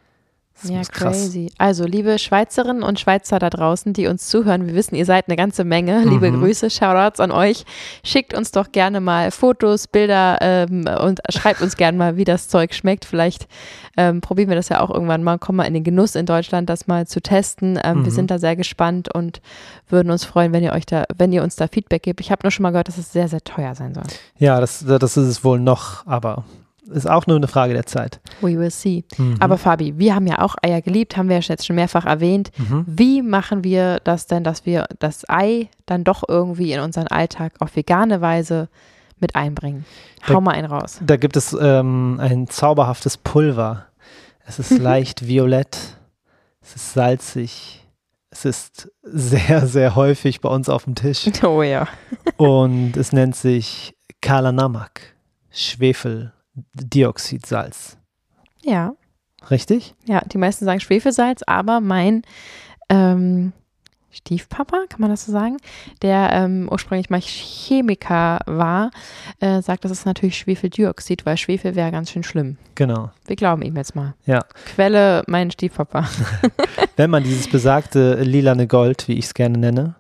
Das ja, ist krass. crazy. Also, liebe Schweizerinnen und Schweizer da draußen, die uns zuhören, wir wissen, ihr seid eine ganze Menge. Liebe Mhm. Grüße, Shoutouts an euch. Schickt uns doch gerne mal Fotos, Bilder ähm, und schreibt uns gerne mal, wie das Zeug schmeckt. Vielleicht ähm, probieren wir das ja auch irgendwann mal, kommen mal in den Genuss in Deutschland, das mal zu testen. Ähm, Wir Mhm. sind da sehr gespannt und würden uns freuen, wenn ihr euch da, wenn ihr uns da Feedback gebt. Ich habe nur schon mal gehört, dass es sehr, sehr teuer sein soll. Ja, das, das ist es wohl noch, aber ist auch nur eine Frage der Zeit. We will see. Mhm. Aber Fabi, wir haben ja auch Eier geliebt, haben wir ja jetzt schon mehrfach erwähnt. Mhm. Wie machen wir das denn, dass wir das Ei dann doch irgendwie in unseren Alltag auf vegane Weise mit einbringen? Hau Da- mal einen raus. Da gibt es ähm, ein zauberhaftes Pulver. Es ist leicht violett, es ist salzig, es ist sehr, sehr häufig bei uns auf dem Tisch Oh ja. und es nennt sich Kala Namak, Schwefeldioxidsalz. Ja, Richtig? ja, die meisten sagen Schwefelsalz, aber mein ähm, Stiefpapa, kann man das so sagen, der ähm, ursprünglich mal Chemiker war, äh, sagt, das ist natürlich Schwefeldioxid, weil Schwefel wäre ganz schön schlimm. Genau. Wir glauben ihm jetzt mal. Ja. Quelle mein Stiefpapa. Wenn man dieses besagte lilane Gold, wie ich es gerne nenne,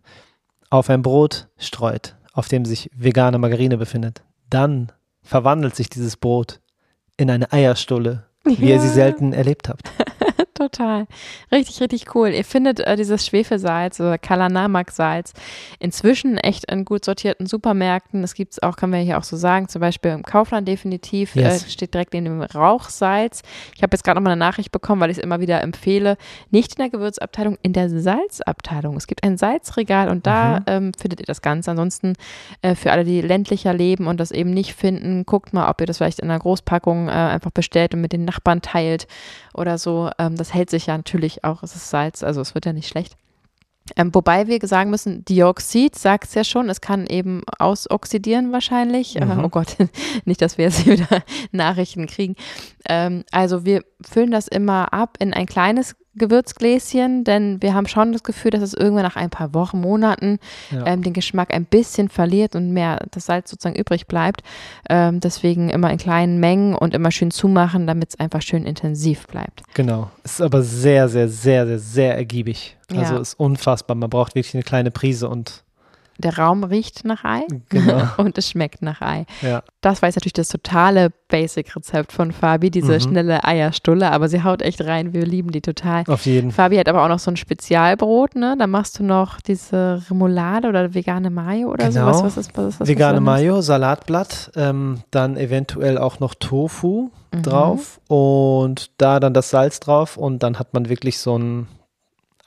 auf ein Brot streut, auf dem sich vegane Margarine befindet, dann verwandelt sich dieses Brot in eine Eierstulle, wie ihr sie Ja. selten erlebt habt. Total. Richtig, richtig cool. Ihr findet äh, dieses Schwefelsalz oder Kalanamak-Salz inzwischen echt in gut sortierten Supermärkten. Das gibt es auch, kann man hier auch so sagen, zum Beispiel im Kaufland definitiv. Yes. Äh, steht direkt in dem Rauchsalz. Ich habe jetzt gerade nochmal eine Nachricht bekommen, weil ich es immer wieder empfehle. Nicht in der Gewürzabteilung, in der Salzabteilung. Es gibt ein Salzregal und da Mhm. ähm, findet ihr das Ganze. Ansonsten äh, für alle, die ländlicher leben und das eben nicht finden, guckt mal, ob ihr das vielleicht in einer Großpackung äh, einfach bestellt und mit den Nachbarn teilt oder so. Ähm, das hält sich ja natürlich auch, es ist Salz, also es wird ja nicht schlecht. Ähm, wobei wir sagen müssen, Dioxid sagt es ja schon, es kann eben ausoxidieren wahrscheinlich. Äh, Mhm. oh Gott, nicht, dass wir jetzt hier wieder Nachrichten kriegen. Ähm, also wir füllen das immer ab in ein kleines Gewürzgläschen, denn wir haben schon das Gefühl, dass es irgendwann nach ein paar Wochen, Monaten Ja. ähm, den Geschmack ein bisschen verliert und mehr das Salz sozusagen übrig bleibt. Ähm, deswegen immer in kleinen Mengen und immer schön zumachen, damit es einfach schön intensiv bleibt. Genau. Ist aber sehr, sehr, sehr, sehr, sehr ergiebig. Also Ja. ist unfassbar. Man braucht wirklich eine kleine Prise und Der Raum riecht nach Ei Genau. und es schmeckt nach Ei. ja. Das war jetzt natürlich das totale Basic-Rezept von Fabi, diese Mhm. schnelle Eierstulle, aber sie haut echt rein. Wir lieben die total. Auf jeden Fall. Fabi hat aber auch noch so ein Spezialbrot, ne? Da machst du noch diese Remoulade oder vegane Mayo oder Genau. sowas. Was ist, was ist? Vegane was du Mayo, Salatblatt, ähm, dann eventuell auch noch Tofu Mhm. drauf und da dann das Salz drauf und dann hat man wirklich so ein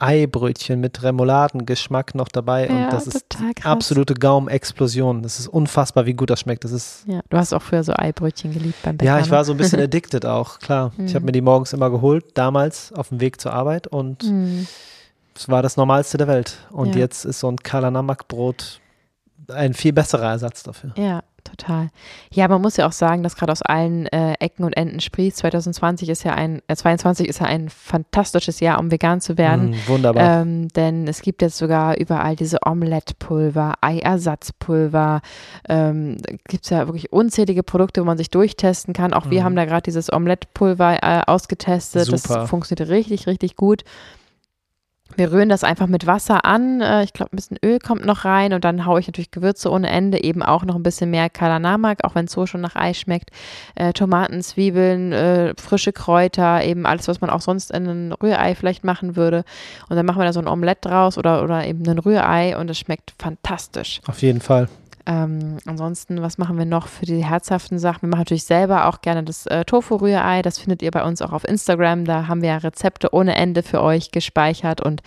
Eibrötchen mit Remouladengeschmack noch dabei Ja, und das ist absolute Gaumexplosion. Das ist unfassbar, wie gut das schmeckt. Das ist Ja, du hast auch früher so Eibrötchen geliebt beim Bäcker. ja, ich ne? war so ein bisschen addicted auch, klar. Ich habe Mhm. mir die morgens immer geholt, damals auf dem Weg zur Arbeit und Mhm. es war das Normalste der Welt. Und Ja. jetzt ist so ein Kalanamak-Brot ein viel besserer Ersatz dafür. Ja, total. Ja, man muss ja auch sagen, dass gerade aus allen äh, Ecken und Enden sprießt. 2020 ist ja ein, äh, 22 ist ja ein fantastisches Jahr, um vegan zu werden. Mm, wunderbar. Ähm, denn es gibt jetzt sogar überall diese Omelettepulver, Eiersatzpulver. Ähm, gibt es ja wirklich unzählige Produkte, wo man sich durchtesten kann. Auch wir Mhm. haben da gerade dieses Omelettepulver äh, ausgetestet. Super. Das funktioniert richtig, richtig gut. Wir rühren das einfach mit Wasser an. Äh, ich glaube, ein bisschen Öl kommt noch rein und dann haue ich natürlich Gewürze ohne Ende, eben auch noch ein bisschen mehr Kalanamak, auch wenn es so schon nach Ei schmeckt. Äh, Tomaten, Zwiebeln, äh, frische Kräuter, eben alles, was man auch sonst in ein Rührei vielleicht machen würde. Und dann machen wir da so ein Omelett draus oder, oder eben ein Rührei und es schmeckt fantastisch. Auf jeden Fall. Ähm, ansonsten, was machen wir noch für die herzhaften Sachen? Wir machen natürlich selber auch gerne das äh, Tofu-Rührei. Das findet ihr bei uns auch auf Instagram. Da haben wir ja Rezepte ohne Ende für euch gespeichert. Und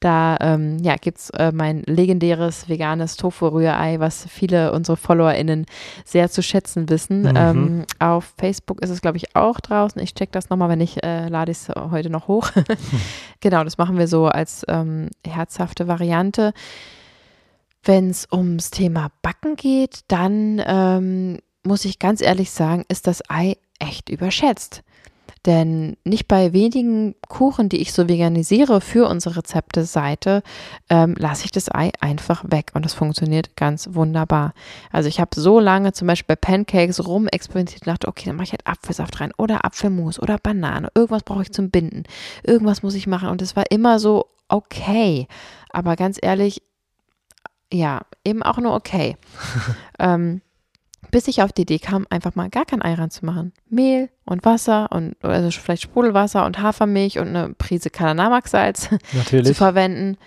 da ähm, ja, gibt es äh, mein legendäres veganes Tofu-Rührei, was viele unserer FollowerInnen sehr zu schätzen wissen. Mhm. Ähm, auf Facebook ist es, glaube ich, auch draußen. Ich check das nochmal, wenn ich äh, lade ich es heute noch hoch. genau, das machen wir so als ähm, herzhafte Variante. Wenn es ums Thema Backen geht, dann ähm, muss ich ganz ehrlich sagen, ist das Ei echt überschätzt. Denn nicht bei wenigen Kuchen, die ich so veganisiere für unsere Rezepte-Seite, ähm, lasse ich das Ei einfach weg und das funktioniert ganz wunderbar. Also ich habe so lange zum Beispiel bei Pancakes rumexperimentiert und dachte, okay, dann mache ich halt Apfelsaft rein oder Apfelmus oder Banane. Irgendwas brauche ich zum Binden. Irgendwas muss ich machen und es war immer so okay. Aber ganz ehrlich, ja, eben auch nur okay. ähm, bis ich auf die Idee kam, einfach mal gar kein Ei reinzumachen. Mehl und Wasser und also vielleicht Sprudelwasser und Hafermilch und eine Prise Kalanamak-Salz zu verwenden.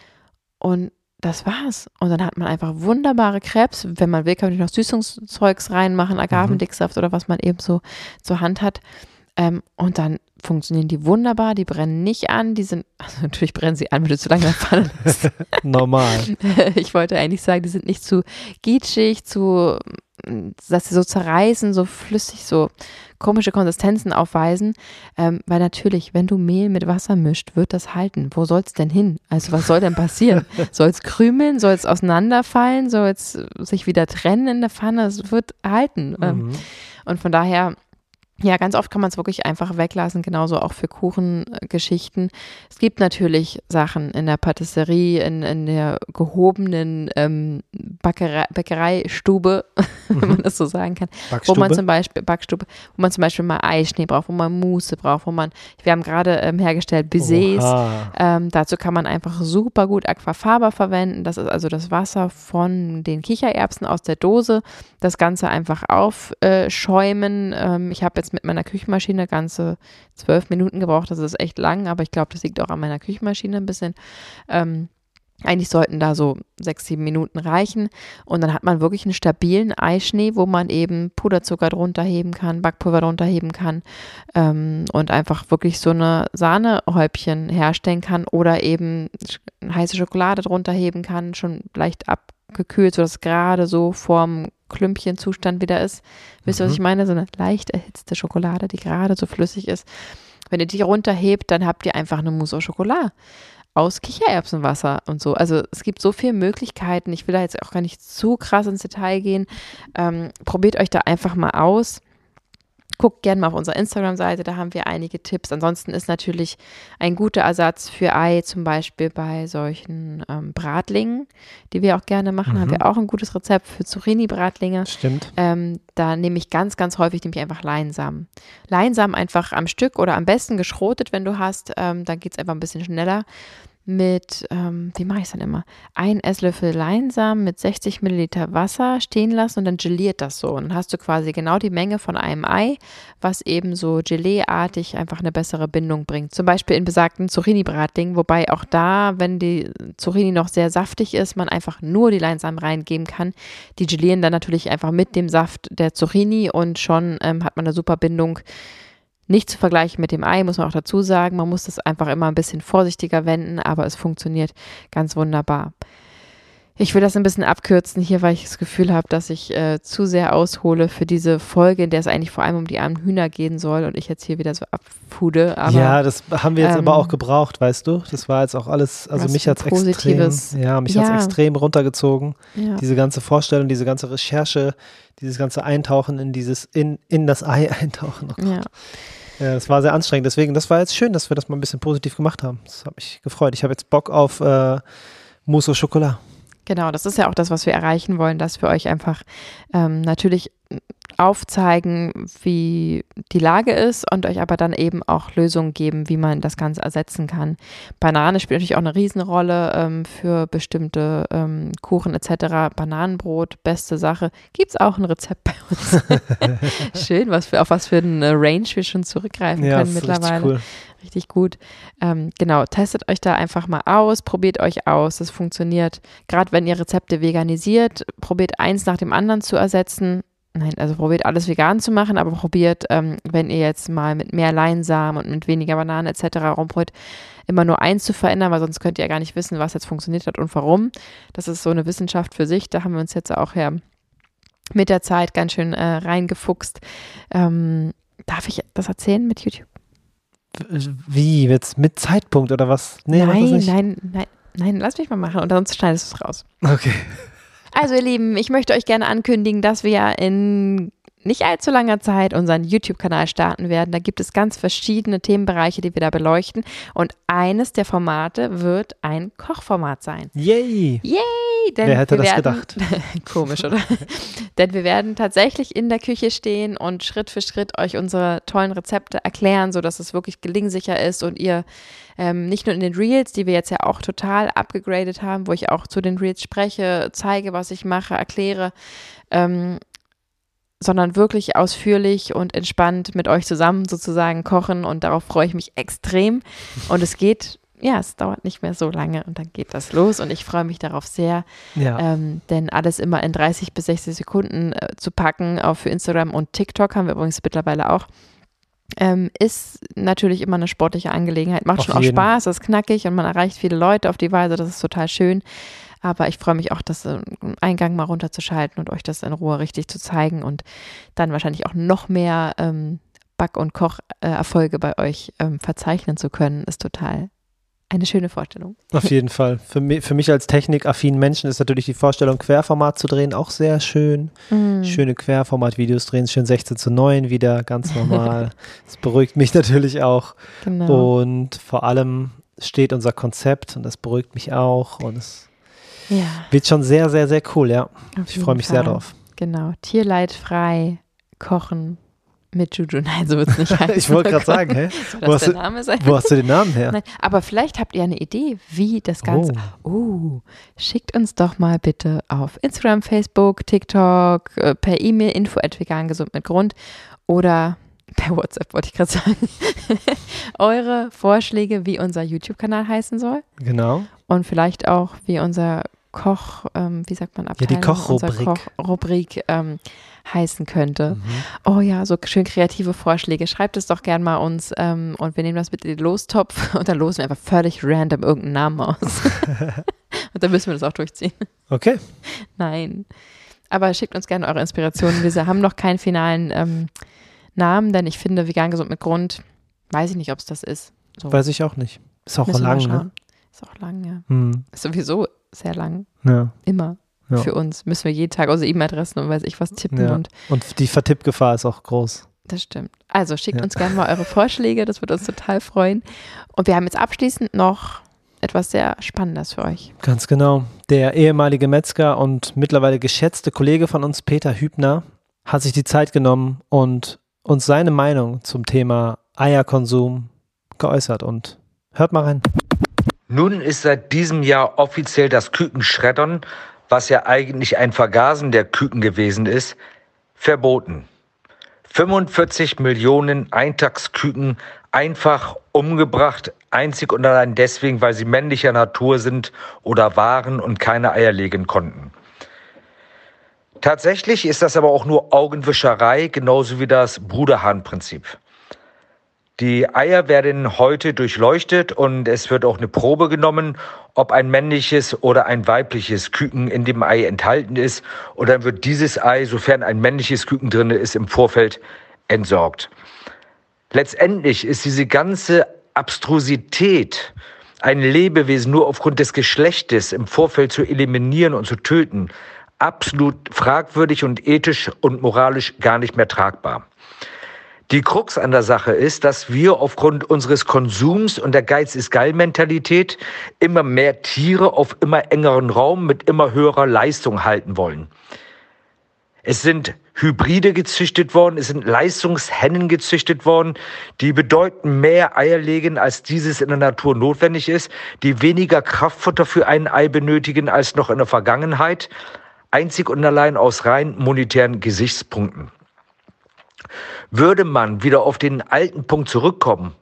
Und das war's. Und dann hat man einfach wunderbare Krebs. Wenn man will, kann man noch Süßungszeugs reinmachen, Agavendicksaft mhm. oder was man eben so zur Hand hat. Ähm, und dann funktionieren die wunderbar, die brennen nicht an, die sind, also natürlich brennen sie an, wenn du zu lange in der Pfanne bist. Normal. Ich wollte eigentlich sagen, die sind nicht zu gietschig, zu, dass sie so zerreißen, so flüssig, so komische Konsistenzen aufweisen, ähm, weil natürlich, wenn du Mehl mit Wasser mischt, wird das halten. Wo soll es denn hin? Also was soll denn passieren? soll es krümeln? Soll es auseinanderfallen? Soll es sich wieder trennen in der Pfanne? Es wird halten. Ähm, mhm. und von daher ja, ganz oft kann man es wirklich einfach weglassen, genauso auch für Kuchengeschichten. Es gibt natürlich Sachen in der Patisserie, in, in der gehobenen ähm, Bäckerei, Bäckereistube, mhm. wenn man das so sagen kann, Backstube. wo man zum Beispiel Backstube, wo man zum Beispiel mal Eischnee braucht, wo man Muße braucht, wo man, wir haben gerade ähm, hergestellt Baisers. Ähm, dazu kann man einfach super gut Aquafaba verwenden. Das ist also das Wasser von den Kichererbsen aus der Dose. Das Ganze einfach aufschäumen. Ähm, ich habe jetzt mit meiner Küchenmaschine ganze zwölf Minuten gebraucht. Das ist echt lang, aber ich glaube, das liegt auch an meiner Küchenmaschine ein bisschen. Ähm, eigentlich sollten da so sechs, sieben Minuten reichen. Und dann hat man wirklich einen stabilen Eischnee, wo man eben Puderzucker drunter heben kann, Backpulver drunter heben kann ähm, und einfach wirklich so eine Sahnehäubchen herstellen kann oder eben heiße Schokolade drunter heben kann, schon leicht abgekühlt, sodass gerade so vorm Klümpchenzustand wieder ist. Wisst ihr, mhm. was ich meine? So eine leicht erhitzte Schokolade, die gerade so flüssig ist. Wenn ihr die runterhebt, dann habt ihr einfach eine Mousse au Chocolat aus Kichererbsenwasser und so. Also es gibt so viele Möglichkeiten. Ich will da jetzt auch gar nicht zu krass ins Detail gehen. Ähm, probiert euch da einfach mal aus. Guckt gerne mal auf unserer Instagram-Seite, da haben wir einige Tipps. Ansonsten ist natürlich ein guter Ersatz für Ei, zum Beispiel bei solchen ähm, Bratlingen, die wir auch gerne machen, mhm. haben wir auch ein gutes Rezept für Zucchini-Bratlinge. Stimmt. Ähm, da nehme ich ganz, ganz häufig nehme ich einfach Leinsamen. Leinsamen einfach am Stück oder am besten geschrotet, wenn du hast. Ähm, dann geht es einfach ein bisschen schneller mit, ähm, wie mache ich es dann immer? Ein Esslöffel Leinsamen mit 60 Milliliter Wasser stehen lassen und dann geliert das so. Und dann hast du quasi genau die Menge von einem Ei, was eben so Gelee-artig einfach eine bessere Bindung bringt. Zum Beispiel in besagten Zucchini-Bratling, wobei auch da, wenn die Zucchini noch sehr saftig ist, man einfach nur die Leinsamen reingeben kann. Die gelieren dann natürlich einfach mit dem Saft der Zucchini und schon ähm, hat man eine super Bindung nicht zu vergleichen mit dem Ei, muss man auch dazu sagen. Man muss das einfach immer ein bisschen vorsichtiger wenden, aber es funktioniert ganz wunderbar. Ich will das ein bisschen abkürzen hier, weil ich das Gefühl habe, dass ich äh, zu sehr aushole für diese Folge, in der es eigentlich vor allem um die armen Hühner gehen soll und ich jetzt hier wieder so abfude. Aber, ja, das haben wir jetzt ähm, aber auch gebraucht, weißt du? Das war jetzt auch alles, also mich hat es extrem, ja, mich ja. hat's extrem runtergezogen. Ja. Diese ganze Vorstellung, diese ganze Recherche, dieses ganze Eintauchen in dieses, in, in das Ei eintauchen. Oh ja. Ja, das war sehr anstrengend. Deswegen, das war jetzt schön, dass wir das mal ein bisschen positiv gemacht haben. Das hat mich gefreut. Ich habe jetzt Bock auf äh, Mousse au Chocolat. Genau, das ist ja auch das, was wir erreichen wollen, dass wir euch einfach ähm, natürlich aufzeigen, wie die Lage ist und euch aber dann eben auch Lösungen geben, wie man das Ganze ersetzen kann. Banane spielt natürlich auch eine Riesenrolle ähm, für bestimmte ähm, Kuchen etc. Bananenbrot, beste Sache. Gibt es auch ein Rezept bei uns. Schön, was für, auf was für eine Range wir schon zurückgreifen Ja, können mittlerweile. richtig cool. Richtig gut. Ähm, genau, testet euch da einfach mal aus, probiert euch aus. Das funktioniert. Gerade wenn ihr Rezepte veganisiert, probiert eins nach dem anderen zu ersetzen. Nein, also probiert alles vegan zu machen, aber probiert, ähm, wenn ihr jetzt mal mit mehr Leinsamen und mit weniger Bananen etc. rumprobiert, immer nur eins zu verändern, weil sonst könnt ihr ja gar nicht wissen, was jetzt funktioniert hat und warum. Das ist so eine Wissenschaft für sich. Da haben wir uns jetzt auch ja mit der Zeit ganz schön äh, reingefuchst. Ähm, darf ich das erzählen mit YouTube? Wie? Jetzt mit Zeitpunkt oder was? Nee, nein, nein, nein, nein, lass mich mal machen und sonst schneidest du es raus. Okay. Also ihr Lieben, ich möchte euch gerne ankündigen, dass wir in nicht allzu langer Zeit unseren YouTube-Kanal starten werden. Da gibt es ganz verschiedene Themenbereiche, die wir da beleuchten. Und eines der Formate wird ein Kochformat sein. Yay! Yay! Denn Wer hätte das werden, gedacht? Komisch, oder? denn wir werden tatsächlich in der Küche stehen und Schritt für Schritt euch unsere tollen Rezepte erklären, sodass es wirklich gelingsicher ist und ihr ähm, nicht nur in den Reels, die wir jetzt ja auch total abgegradet haben, wo ich auch zu den Reels spreche, zeige, was ich mache, erkläre, ähm, sondern wirklich ausführlich und entspannt mit euch zusammen sozusagen kochen und darauf freue ich mich extrem. Und es geht, ja, es dauert nicht mehr so lange und dann geht das los und ich freue mich darauf sehr, Ja. ähm, denn alles immer in 30 bis 60 Sekunden äh, zu packen, auch für Instagram und TikTok haben wir übrigens mittlerweile auch. Ähm, ist natürlich immer eine sportliche Angelegenheit. Macht Auf schon auch jeden. Spaß, ist knackig und man erreicht viele Leute auf die Weise, das ist total schön. Aber ich freue mich auch, das äh, einen Eingang mal runterzuschalten und euch das in Ruhe richtig zu zeigen und dann wahrscheinlich auch noch mehr ähm, Back- und Kocherfolge bei euch ähm, verzeichnen zu können, ist total eine schöne Vorstellung. Auf jeden Fall. Für mich, für mich als technikaffinen Menschen ist natürlich die Vorstellung, Querformat zu drehen, auch sehr schön. Mhm. Schöne Querformat-Videos drehen, schön 16 zu 9 wieder, ganz normal. Das beruhigt mich natürlich auch. Genau. Und vor allem steht unser Konzept und das beruhigt mich auch. Und es ja, wird schon sehr, sehr, sehr cool, ja. auf Ich freue mich sehr Fall. drauf. Genau. Tierleidfrei kochen mit Juju. Nein, so wird es nicht heißen. Ich wollte Oh gerade sagen, hä? Wo hast der du- Name sein? Wo hast du den Namen her? Nein, aber vielleicht habt ihr eine Idee, wie das Ganze. Oh. schickt uns doch mal bitte auf Instagram, Facebook, TikTok, äh, per E-Mail info at vegan gesund mit Grund oder per WhatsApp, wollte ich gerade sagen. Eure Vorschläge, wie unser YouTube-Kanal heißen soll Genau. Und vielleicht auch, wie unser Koch, ähm, wie sagt man, Ja, die Abteilung, Kochrubrik. Kochrubrik ähm, heißen könnte. Mhm. Oh ja, so schön kreative Vorschläge. Schreibt es doch gern mal uns ähm, und wir nehmen das mit in den Lostopf und dann losen wir einfach völlig random irgendeinen Namen aus. und dann müssen wir das auch durchziehen. Okay. Nein. Aber schickt uns gerne eure Inspirationen. Wir haben noch keinen finalen ähm, Namen, denn ich finde, vegan gesund mit Grund, weiß ich nicht, ob es das ist. So, Weiß ich auch nicht. Ist auch müssen lang, ne? Ist auch lang, ja. Hm. Ist sowieso sehr lang. Ja. Immer. Ja. Für uns müssen wir jeden Tag unsere E-Mail-Adressen und weiß ich was tippen Ja. und Und die Vertippgefahr ist auch groß. Das stimmt. Also schickt Ja. uns gerne mal eure Vorschläge, das würde uns total freuen. Und wir haben jetzt abschließend noch etwas sehr Spannendes für euch. Ganz genau. Der ehemalige Metzger und mittlerweile geschätzte Kollege von uns, Peter Hübner, hat sich die Zeit genommen und uns seine Meinung zum Thema Eierkonsum geäußert. Und hört mal rein. Nun ist seit diesem Jahr offiziell das Kükenschreddern, was ja eigentlich ein Vergasen der Küken gewesen ist, verboten. 45 Millionen Eintagsküken einfach umgebracht, einzig und allein deswegen, weil sie männlicher Natur sind oder waren und keine Eier legen konnten. Tatsächlich ist das aber auch nur Augenwischerei, genauso wie das Bruderhahn-Prinzip. Die Eier werden heute durchleuchtet und es wird auch eine Probe genommen, ob ein männliches oder ein weibliches Küken in dem Ei enthalten ist. Und dann wird dieses Ei, sofern ein männliches Küken drin ist, im Vorfeld entsorgt. Letztendlich ist diese ganze Abstrusität, ein Lebewesen nur aufgrund des Geschlechtes im Vorfeld zu eliminieren und zu töten, absolut fragwürdig und ethisch und moralisch gar nicht mehr tragbar. Die Krux an der Sache ist, dass wir aufgrund unseres Konsums und der Geiz ist geil Mentalität immer mehr Tiere auf immer engeren Raum mit immer höherer Leistung halten wollen. Es sind Hybride gezüchtet worden, es sind Leistungshennen gezüchtet worden, die bedeutend mehr Eier legen, als dieses in der Natur notwendig ist, die weniger Kraftfutter für ein Ei benötigen als noch in der Vergangenheit, einzig und allein aus rein monetären Gesichtspunkten. Würde man wieder auf den alten Punkt zurückkommen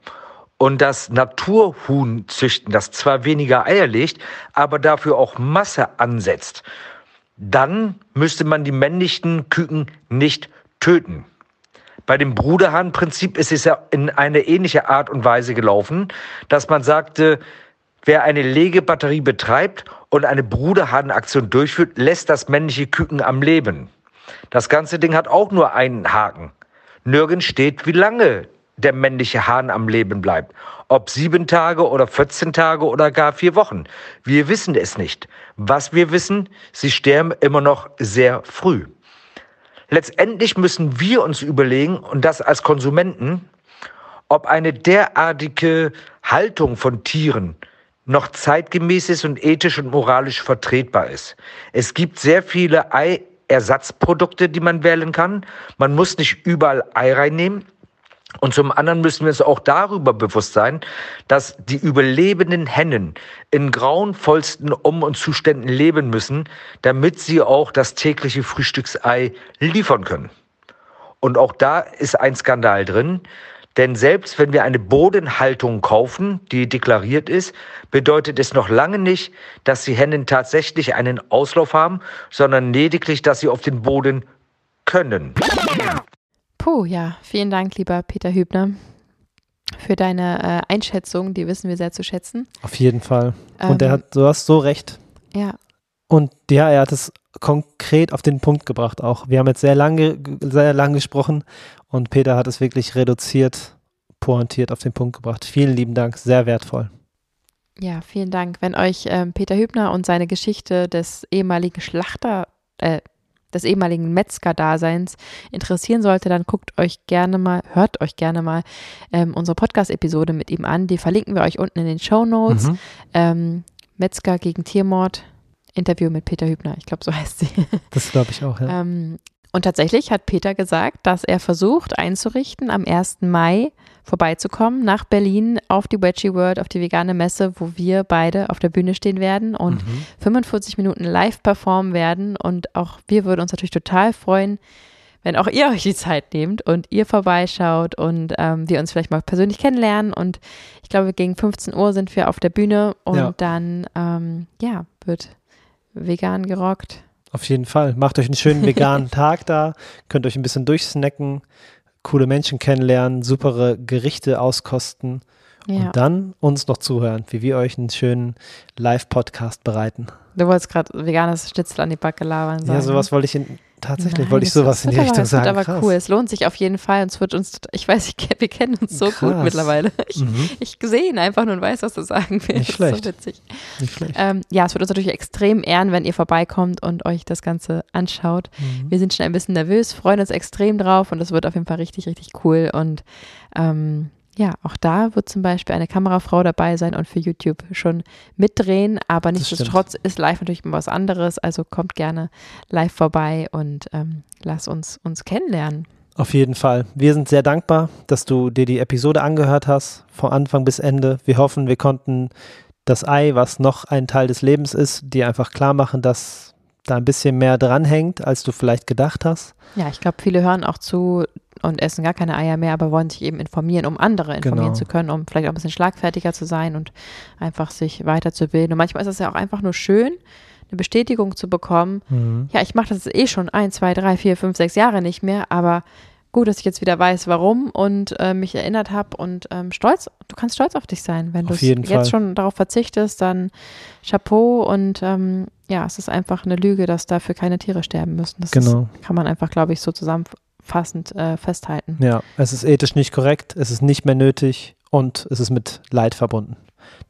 und das Naturhuhn züchten, das zwar weniger Eier legt, aber dafür auch Masse ansetzt, dann müsste man die männlichen Küken nicht töten. Bei dem Bruderhahnprinzip ist es ja in eine ähnliche Art und Weise gelaufen, dass man sagte, wer eine Legebatterie betreibt und eine Bruderhahnaktion durchführt, lässt das männliche Küken am Leben. Das ganze Ding hat auch nur einen Haken. Nirgends steht, wie lange der männliche Hahn am Leben bleibt. Ob sieben Tage oder 14 Tage oder gar vier Wochen. Wir wissen es nicht. Was wir wissen, sie sterben immer noch sehr früh. Letztendlich müssen wir uns überlegen, und das als Konsumenten, ob eine derartige Haltung von Tieren noch zeitgemäß ist und ethisch und moralisch vertretbar ist. Es gibt sehr viele Eiersatzprodukte, die man wählen kann. Man muss nicht überall Ei reinnehmen. Und zum anderen müssen wir uns auch darüber bewusst sein, dass die überlebenden Hennen in grauenvollsten Um- und Zuständen leben müssen, damit sie auch das tägliche Frühstücksei liefern können. Und auch da ist ein Skandal drin, denn selbst wenn wir eine Bodenhaltung kaufen, die deklariert ist, bedeutet es noch lange nicht, dass die Hennen tatsächlich einen Auslauf haben, sondern lediglich, dass sie auf den Boden können. Puh, ja, vielen Dank, lieber Peter Hübner, für deine äh, Einschätzung. Die wissen wir sehr zu schätzen. Auf jeden Fall. Und er Ähm, hat, du hast so recht. Ja, Und ja, er hat es konkret auf den Punkt gebracht auch. Wir haben jetzt sehr lange, sehr lang gesprochen und Peter hat es wirklich reduziert, pointiert auf den Punkt gebracht. Vielen lieben Dank, sehr wertvoll. ja, vielen Dank. Wenn euch ähm, Peter Hübner und seine Geschichte des ehemaligen Schlachter, äh, des ehemaligen Metzger-Daseins interessieren sollte, dann guckt euch gerne mal, hört euch gerne mal ähm, unsere Podcast-Episode mit ihm an. Die verlinken wir euch unten in den Show Notes. Mhm. Ähm, Metzger gegen Tiermord, Interview mit Peter Hübner, ich glaube, so heißt sie. Das glaube ich auch, ja. Ähm, und tatsächlich hat Peter gesagt, dass er versucht einzurichten, am 1. Mai vorbeizukommen nach Berlin auf die Veggie World, auf die vegane Messe, wo wir beide auf der Bühne stehen werden und Mhm. 45 Minuten live performen werden. Und auch wir würden uns natürlich total freuen, wenn auch ihr euch die Zeit nehmt und ihr vorbeischaut und ähm, wir uns vielleicht mal persönlich kennenlernen. Und ich glaube, gegen 15 Uhr sind wir auf der Bühne und Ja. dann, ähm, ja, wird vegan gerockt. Auf jeden Fall. Macht euch einen schönen veganen Tag da, könnt euch ein bisschen durchsnacken, coole Menschen kennenlernen, supere Gerichte auskosten Ja. und dann uns noch zuhören, wie wir euch einen schönen Live-Podcast bereiten. Du wolltest gerade veganes Schnitzel an die Backe labern. Sagen. Ja, sowas wollte ich in, tatsächlich, Nein, wollte ich sowas in die wird aber, Richtung es wird sagen. aber Krass. cool. Es lohnt sich auf jeden Fall und es wird uns, ich weiß, wir kennen uns so gut Krass. mittlerweile. Ich, Mhm. ich sehe ihn einfach nur und weiß, was du sagen willst. Nicht schlecht. So witzig. Nicht schlecht. Ähm, ja, es wird uns natürlich extrem ehren, wenn ihr vorbeikommt und euch das Ganze anschaut. Mhm. Wir sind schon ein bisschen nervös, freuen uns extrem drauf und es wird auf jeden Fall richtig, richtig cool. Und ähm, ja, auch da wird zum Beispiel eine Kamerafrau dabei sein und für YouTube schon mitdrehen. Aber nichtsdestotrotz ist live natürlich immer was anderes. Also kommt gerne live vorbei und ähm, lasst uns uns kennenlernen. Auf jeden Fall. Wir sind sehr dankbar, dass du dir die Episode angehört hast, von Anfang bis Ende. Wir hoffen, wir konnten das Ei, was noch ein Teil des Lebens ist, dir einfach klar machen, dass da ein bisschen mehr dranhängt, als du vielleicht gedacht hast. Ja, ich glaube, viele hören auch zu und essen gar keine Eier mehr, aber wollen sich eben informieren, um andere informieren Genau. zu können, um vielleicht auch ein bisschen schlagfertiger zu sein und einfach sich weiterzubilden. Und manchmal ist es ja auch einfach nur schön, eine Bestätigung zu bekommen. Mhm. Ja, ich mache das eh schon ein, zwei, drei, vier, fünf, sechs Jahre nicht mehr, aber gut, dass ich jetzt wieder weiß, warum und äh, mich erinnert habe und ähm, stolz, du kannst stolz auf dich sein. Wenn du jetzt Fall. schon darauf verzichtest, dann Chapeau und ähm, ja, es ist einfach eine Lüge, dass dafür keine Tiere sterben müssen. Das Genau. ist, kann man einfach, glaube ich, so zusammenfassend äh, festhalten. Ja, es ist ethisch nicht korrekt, es ist nicht mehr nötig und es ist mit Leid verbunden.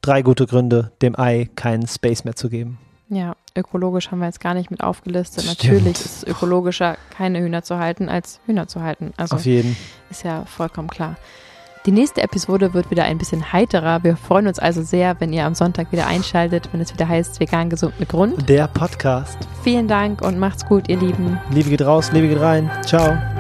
Drei gute Gründe, dem Ei keinen Space mehr zu geben. Ja, ökologisch haben wir jetzt gar nicht mit aufgelistet. Stimmt. Natürlich ist es ökologischer, keine Hühner zu halten, als Hühner zu halten. Also Auf jeden. ist ja vollkommen klar. Die nächste Episode wird wieder ein bisschen heiterer. Wir freuen uns also sehr, wenn ihr am Sonntag wieder einschaltet, wenn es wieder heißt Vegan gesund mit Grund. Der Podcast. Vielen Dank und macht's gut, ihr Lieben. Liebe geht raus, Liebe geht rein. Ciao.